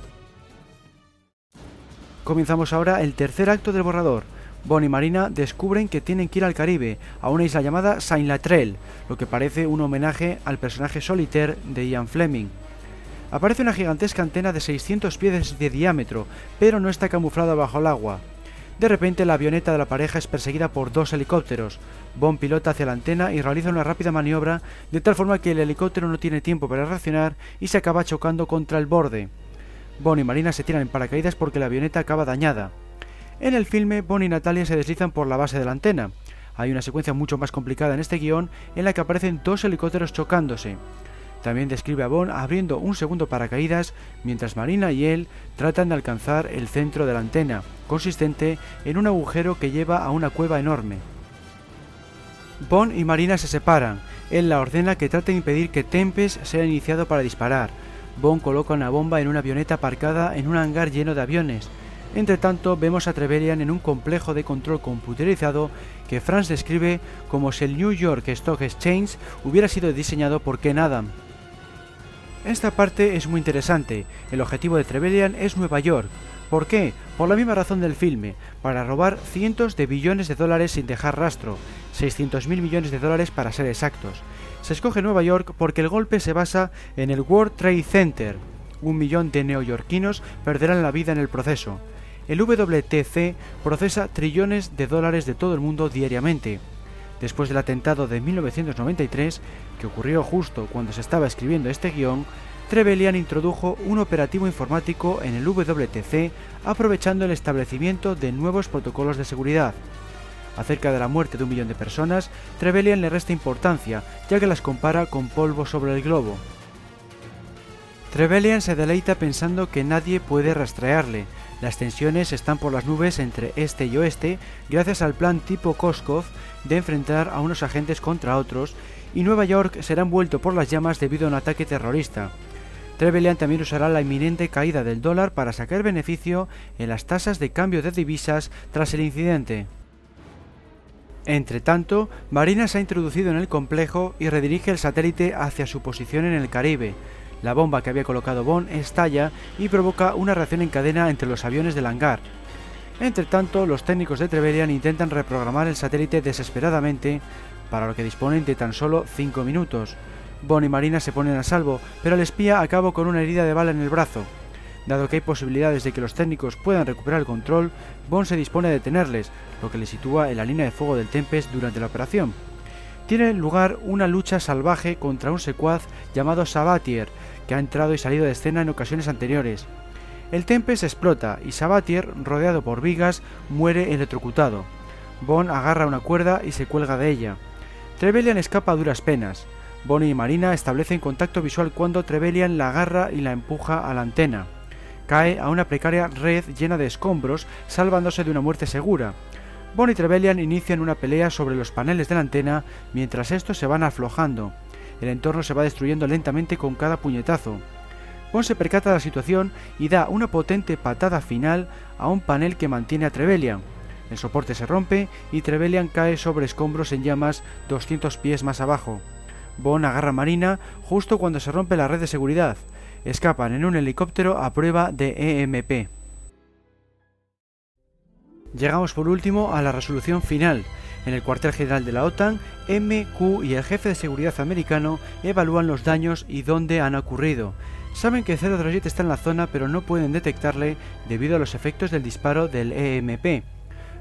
Comenzamos ahora el tercer acto del borrador. Bon y Marina descubren que tienen que ir al Caribe, a una isla llamada Saint Latrell, lo que parece un homenaje al personaje Solitaire de Ian Fleming. Aparece una gigantesca antena de 600 pies de diámetro, pero no está camuflada bajo el agua. De repente la avioneta de la pareja es perseguida por dos helicópteros. Bon pilota hacia la antena y realiza una rápida maniobra de tal forma que el helicóptero no tiene tiempo para reaccionar y se acaba chocando contra el borde. Bon y Marina se tiran en paracaídas porque la avioneta acaba dañada. En el filme, Bon y Natalia se deslizan por la base de la antena. Hay una secuencia mucho más complicada en este guion en la que aparecen dos helicópteros chocándose. También describe a Bon abriendo un segundo paracaídas mientras Marina y él tratan de alcanzar el centro de la antena, consistente en un agujero que lleva a una cueva enorme. Bon y Marina se separan. Él la ordena que trate de impedir que Tempest sea iniciado para disparar. Bon coloca una bomba en una avioneta aparcada en un hangar lleno de aviones. Entre tanto, vemos a Trevelyan en un complejo de control computerizado que Franz describe como si el New York Stock Exchange hubiera sido diseñado por Ken Adam. Esta parte es muy interesante. El objetivo de Trevelyan es Nueva York. ¿Por qué? Por la misma razón del filme, para robar cientos de billones de dólares sin dejar rastro, 600 mil millones de dólares para ser exactos. Se escoge Nueva York porque el golpe se basa en el World Trade Center. Un millón de neoyorquinos perderán la vida en el proceso. El WTC procesa trillones de dólares de todo el mundo diariamente. Después del atentado de 1993, que ocurrió justo cuando se estaba escribiendo este guion, Trevelyan introdujo un operativo informático en el WTC aprovechando el establecimiento de nuevos protocolos de seguridad. Acerca de la muerte de un millón de personas, Trevelyan le resta importancia, ya que las compara con polvo sobre el globo. Trevelyan se deleita pensando que nadie puede rastrearle. Las tensiones están por las nubes entre este y oeste gracias al plan tipo Koskov de enfrentar a unos agentes contra otros y Nueva York será envuelto por las llamas debido a un ataque terrorista. Trevelyan también usará la inminente caída del dólar para sacar beneficio en las tasas de cambio de divisas tras el incidente. Entre tanto, Marina se ha introducido en el complejo y redirige el satélite hacia su posición en el Caribe. La bomba que había colocado Bond estalla y provoca una reacción en cadena entre los aviones del hangar. Entre tanto, los técnicos de Trevelyan intentan reprogramar el satélite desesperadamente, para lo que disponen de tan solo 5 minutos. Bond y Marina se ponen a salvo, pero el espía acaba con una herida de bala en el brazo. Dado que hay posibilidades de que los técnicos puedan recuperar el control, Bond se dispone a detenerles, lo que le sitúa en la línea de fuego del Tempest durante la operación. Tiene lugar una lucha salvaje contra un secuaz llamado Sabatier, que ha entrado y salido de escena en ocasiones anteriores. El Tempest explota y Sabatier, rodeado por vigas, muere electrocutado. Bond agarra una cuerda y se cuelga de ella. Trevelyan escapa a duras penas. Bonnie y Marina establecen contacto visual cuando Trevelyan la agarra y la empuja a la antena cae a una precaria red llena de escombros, salvándose de una muerte segura. Bond y Trevelyan inician una pelea sobre los paneles de la antena mientras estos se van aflojando. El entorno se va destruyendo lentamente con cada puñetazo. Bond se percata de la situación y da una potente patada final a un panel que mantiene a Trevelyan. El soporte se rompe y Trevelyan cae sobre escombros en llamas 200 pies más abajo. Bond agarra a Marina justo cuando se rompe la red de seguridad escapan en un helicóptero a prueba de EMP. Llegamos por último a la resolución final. En el cuartel general de la OTAN, MQ y el jefe de seguridad americano evalúan los daños y dónde han ocurrido. Saben que 007 está en la zona pero no pueden detectarle debido a los efectos del disparo del EMP.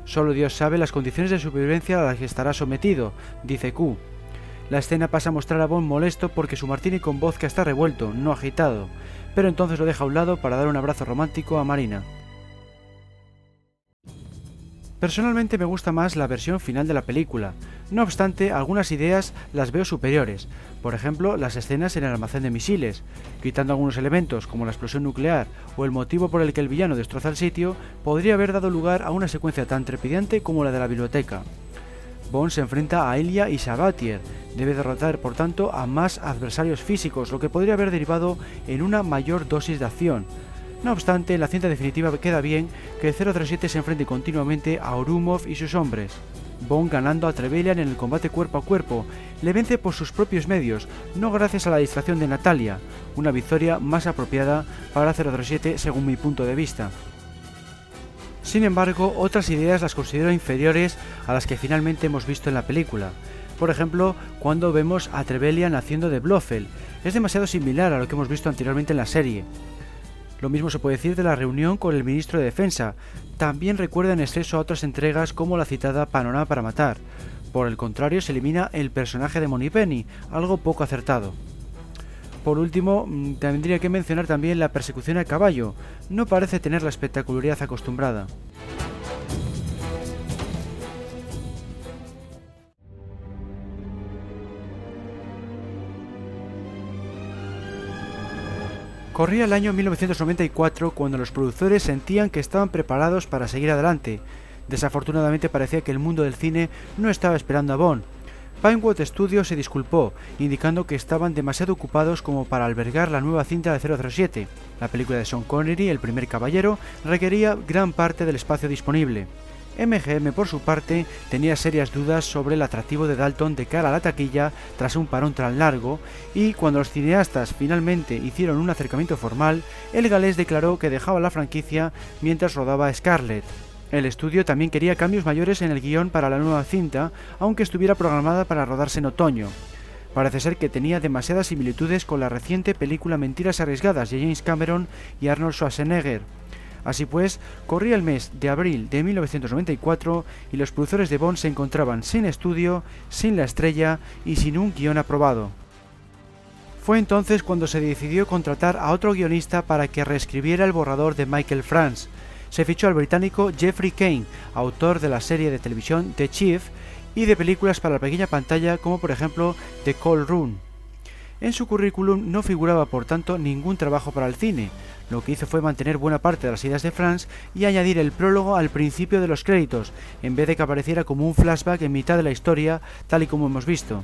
Solo Dios sabe las condiciones de supervivencia a las que estará sometido, dice Q. La escena pasa a mostrar a Bond molesto porque su martini con que está revuelto, no agitado, pero entonces lo deja a un lado para dar un abrazo romántico a Marina. Personalmente me gusta más la versión final de la película, no obstante algunas ideas las veo superiores, por ejemplo las escenas en el almacén de misiles, quitando algunos elementos como la explosión nuclear o el motivo por el que el villano destroza el sitio, podría haber dado lugar a una secuencia tan trepidante como la de la biblioteca. Bond se enfrenta a Elia y Sabatier, debe derrotar por tanto a más adversarios físicos, lo que podría haber derivado en una mayor dosis de acción, no obstante, la cinta definitiva queda bien que 037 se enfrente continuamente a Orumov y sus hombres. Bond ganando a Trevelyan en el combate cuerpo a cuerpo, le vence por sus propios medios, no gracias a la distracción de Natalia, una victoria más apropiada para 037 según mi punto de vista. Sin embargo, otras ideas las considero inferiores a las que finalmente hemos visto en la película. Por ejemplo, cuando vemos a Trevelyan haciendo de Blofeld, es demasiado similar a lo que hemos visto anteriormente en la serie. Lo mismo se puede decir de la reunión con el ministro de Defensa. También recuerda en exceso a otras entregas como la citada Panorama para Matar. Por el contrario, se elimina el personaje de Penny, algo poco acertado. Por último, mm, tendría que mencionar también la persecución a caballo. No parece tener la espectacularidad acostumbrada. Corría el año 1994 cuando los productores sentían que estaban preparados para seguir adelante. Desafortunadamente parecía que el mundo del cine no estaba esperando a Bond. Pinewood Studios se disculpó, indicando que estaban demasiado ocupados como para albergar la nueva cinta de 007. La película de Sean Connery, El primer caballero, requería gran parte del espacio disponible. MGM por su parte tenía serias dudas sobre el atractivo de Dalton de cara a la taquilla tras un parón tan largo y cuando los cineastas finalmente hicieron un acercamiento formal, el galés declaró que dejaba la franquicia mientras rodaba Scarlett. El estudio también quería cambios mayores en el guion para la nueva cinta, aunque estuviera programada para rodarse en otoño. Parece ser que tenía demasiadas similitudes con la reciente película Mentiras Arriesgadas de James Cameron y Arnold Schwarzenegger, Así pues, corría el mes de abril de 1994 y los productores de Bond se encontraban sin estudio, sin la estrella y sin un guion aprobado. Fue entonces cuando se decidió contratar a otro guionista para que reescribiera el borrador de Michael France. Se fichó al británico Jeffrey Kane, autor de la serie de televisión The Chief y de películas para la pequeña pantalla como por ejemplo The Cold Room. En su currículum no figuraba por tanto ningún trabajo para el cine, lo que hizo fue mantener buena parte de las ideas de Franz y añadir el prólogo al principio de los créditos, en vez de que apareciera como un flashback en mitad de la historia, tal y como hemos visto.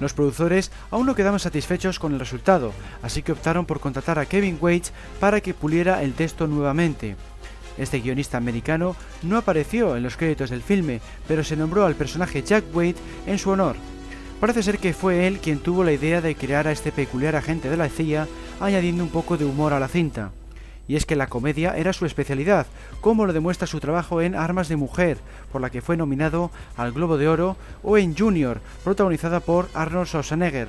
Los productores aún no quedaban satisfechos con el resultado, así que optaron por contratar a Kevin Waits para que puliera el texto nuevamente. Este guionista americano no apareció en los créditos del filme, pero se nombró al personaje Jack Wade en su honor. Parece ser que fue él quien tuvo la idea de crear a este peculiar agente de la CIA añadiendo un poco de humor a la cinta. Y es que la comedia era su especialidad, como lo demuestra su trabajo en Armas de Mujer, por la que fue nominado al Globo de Oro, o en Junior, protagonizada por Arnold Schwarzenegger.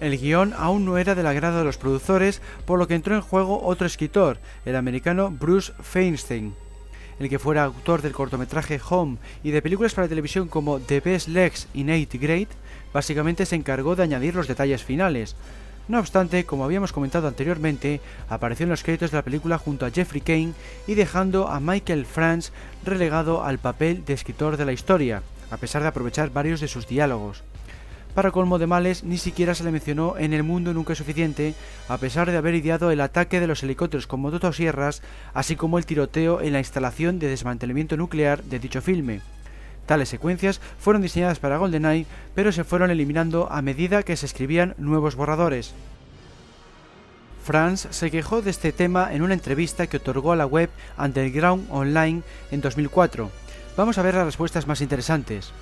El guion aún no era del agrado de los productores, por lo que entró en juego otro escritor, el americano Bruce Feinstein el que fuera autor del cortometraje Home y de películas para televisión como The Best Legs in Eighth Grade, básicamente se encargó de añadir los detalles finales. No obstante, como habíamos comentado anteriormente, apareció en los créditos de la película junto a Jeffrey Kane y dejando a Michael Franz relegado al papel de escritor de la historia, a pesar de aprovechar varios de sus diálogos. Para colmo de males, ni siquiera se le mencionó en El Mundo Nunca Suficiente, a pesar de haber ideado el ataque de los helicópteros con motosierras, así como el tiroteo en la instalación de desmantelamiento nuclear de dicho filme. Tales secuencias fueron diseñadas para GoldenEye, pero se fueron eliminando a medida que se escribían nuevos borradores. Franz se quejó de este tema en una entrevista que otorgó a la web Underground Online en 2004. Vamos a ver las respuestas más interesantes.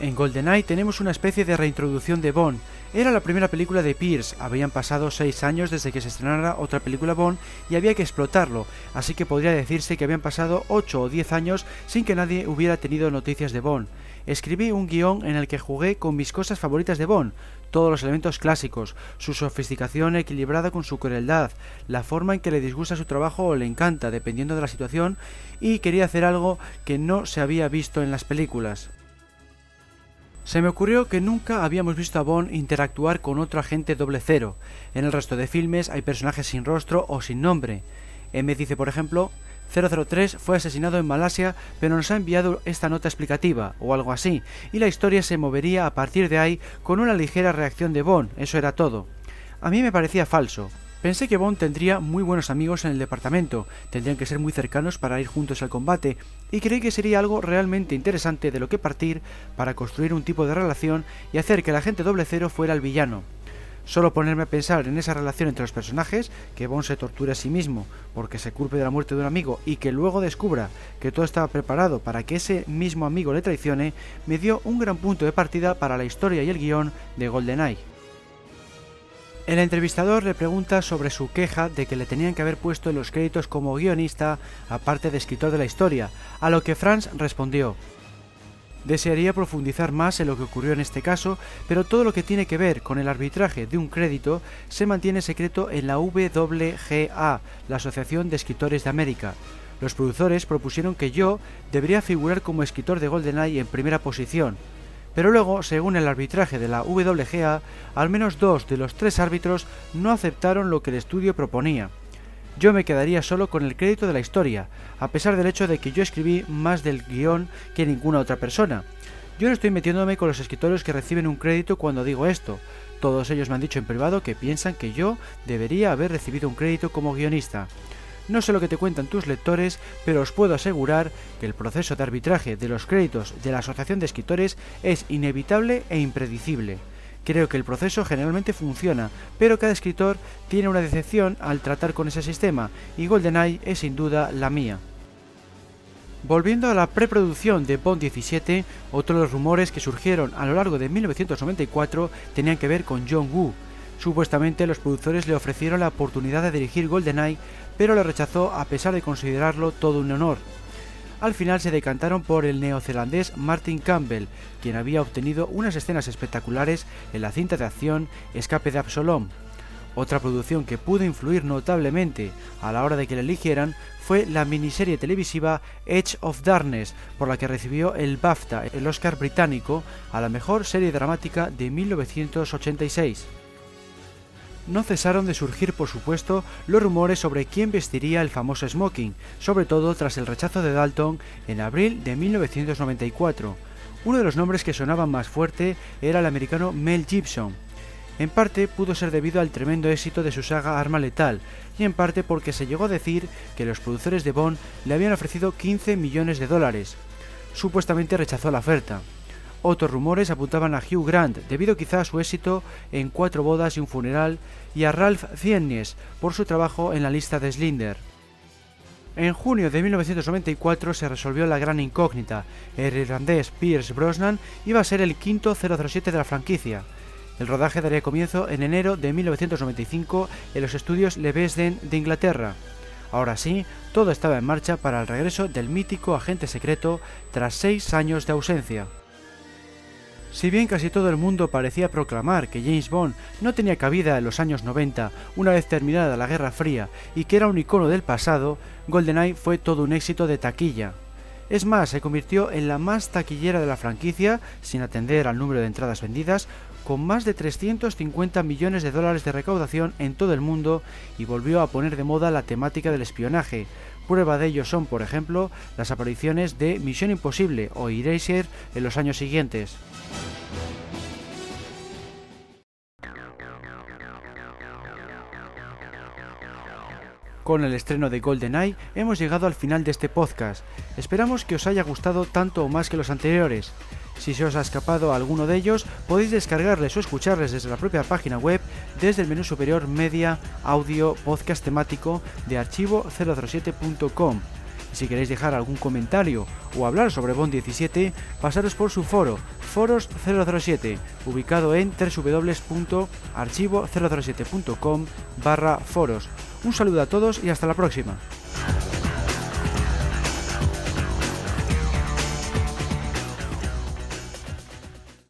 En GoldenEye tenemos una especie de reintroducción de Bond. Era la primera película de Pierce, habían pasado 6 años desde que se estrenara otra película Bond y había que explotarlo, así que podría decirse que habían pasado 8 o 10 años sin que nadie hubiera tenido noticias de Bond. Escribí un guion en el que jugué con mis cosas favoritas de Bond, todos los elementos clásicos, su sofisticación equilibrada con su crueldad, la forma en que le disgusta su trabajo o le encanta, dependiendo de la situación, y quería hacer algo que no se había visto en las películas. Se me ocurrió que nunca habíamos visto a Bond interactuar con otro agente doble cero. En el resto de filmes hay personajes sin rostro o sin nombre. M dice, por ejemplo, 003 fue asesinado en Malasia, pero nos ha enviado esta nota explicativa, o algo así, y la historia se movería a partir de ahí con una ligera reacción de Bond, eso era todo. A mí me parecía falso. Pensé que Bond tendría muy buenos amigos en el departamento, tendrían que ser muy cercanos para ir juntos al combate, y creí que sería algo realmente interesante de lo que partir para construir un tipo de relación y hacer que la gente doble cero fuera el villano. Solo ponerme a pensar en esa relación entre los personajes, que Bond se torture a sí mismo porque se culpe de la muerte de un amigo y que luego descubra que todo estaba preparado para que ese mismo amigo le traicione, me dio un gran punto de partida para la historia y el guion de GoldenEye. El entrevistador le pregunta sobre su queja de que le tenían que haber puesto en los créditos como guionista, aparte de escritor de la historia, a lo que Franz respondió, Desearía profundizar más en lo que ocurrió en este caso, pero todo lo que tiene que ver con el arbitraje de un crédito se mantiene secreto en la WGA, la Asociación de Escritores de América. Los productores propusieron que yo debería figurar como escritor de GoldenEye en primera posición, pero luego, según el arbitraje de la WGA, al menos dos de los tres árbitros no aceptaron lo que el estudio proponía yo me quedaría solo con el crédito de la historia, a pesar del hecho de que yo escribí más del guion que ninguna otra persona. Yo no estoy metiéndome con los escritores que reciben un crédito cuando digo esto. Todos ellos me han dicho en privado que piensan que yo debería haber recibido un crédito como guionista. No sé lo que te cuentan tus lectores, pero os puedo asegurar que el proceso de arbitraje de los créditos de la Asociación de Escritores es inevitable e impredecible. Creo que el proceso generalmente funciona, pero cada escritor tiene una decepción al tratar con ese sistema, y GoldenEye es sin duda la mía. Volviendo a la preproducción de Bond 17, otros de los rumores que surgieron a lo largo de 1994 tenían que ver con John Woo. Supuestamente los productores le ofrecieron la oportunidad de dirigir GoldenEye, pero lo rechazó a pesar de considerarlo todo un honor al final se decantaron por el neozelandés Martin Campbell, quien había obtenido unas escenas espectaculares en la cinta de acción Escape de Absalom. Otra producción que pudo influir notablemente a la hora de que le eligieran fue la miniserie televisiva Edge of Darkness, por la que recibió el BAFTA, el Oscar británico, a la mejor serie dramática de 1986 no cesaron de surgir, por supuesto, los rumores sobre quién vestiría el famoso smoking, sobre todo tras el rechazo de Dalton en abril de 1994. Uno de los nombres que sonaban más fuerte era el americano Mel Gibson. En parte pudo ser debido al tremendo éxito de su saga Arma Letal, y en parte porque se llegó a decir que los productores de Bond le habían ofrecido 15 millones de dólares. Supuestamente rechazó la oferta. Otros rumores apuntaban a Hugh Grant, debido quizá a su éxito en Cuatro bodas y un funeral, y a Ralph Fiennes por su trabajo en la lista de Slinder. En junio de 1994 se resolvió la gran incógnita. El irlandés Pierce Brosnan iba a ser el quinto 007 de la franquicia. El rodaje daría comienzo en enero de 1995 en los estudios Levesden de Inglaterra. Ahora sí, todo estaba en marcha para el regreso del mítico agente secreto tras seis años de ausencia. Si bien casi todo el mundo parecía proclamar que James Bond no tenía cabida en los años 90, una vez terminada la Guerra Fría, y que era un icono del pasado, GoldenEye fue todo un éxito de taquilla. Es más, se convirtió en la más taquillera de la franquicia, sin atender al número de entradas vendidas, con más de 350 millones de dólares de recaudación en todo el mundo y volvió a poner de moda la temática del espionaje, Prueba de ello son, por ejemplo, las apariciones de Misión Imposible o Eraser en los años siguientes. Con el estreno de GoldenEye hemos llegado al final de este podcast. Esperamos que os haya gustado tanto o más que los anteriores. Si se os ha escapado alguno de ellos, podéis descargarles o escucharles desde la propia página web, desde el menú superior Media, Audio, Podcast temático de archivo007.com. Si queréis dejar algún comentario o hablar sobre Bond 17, pasaros por su foro, Foros007, ubicado en www.archivo007.com barra foros. Un saludo a todos y hasta la próxima.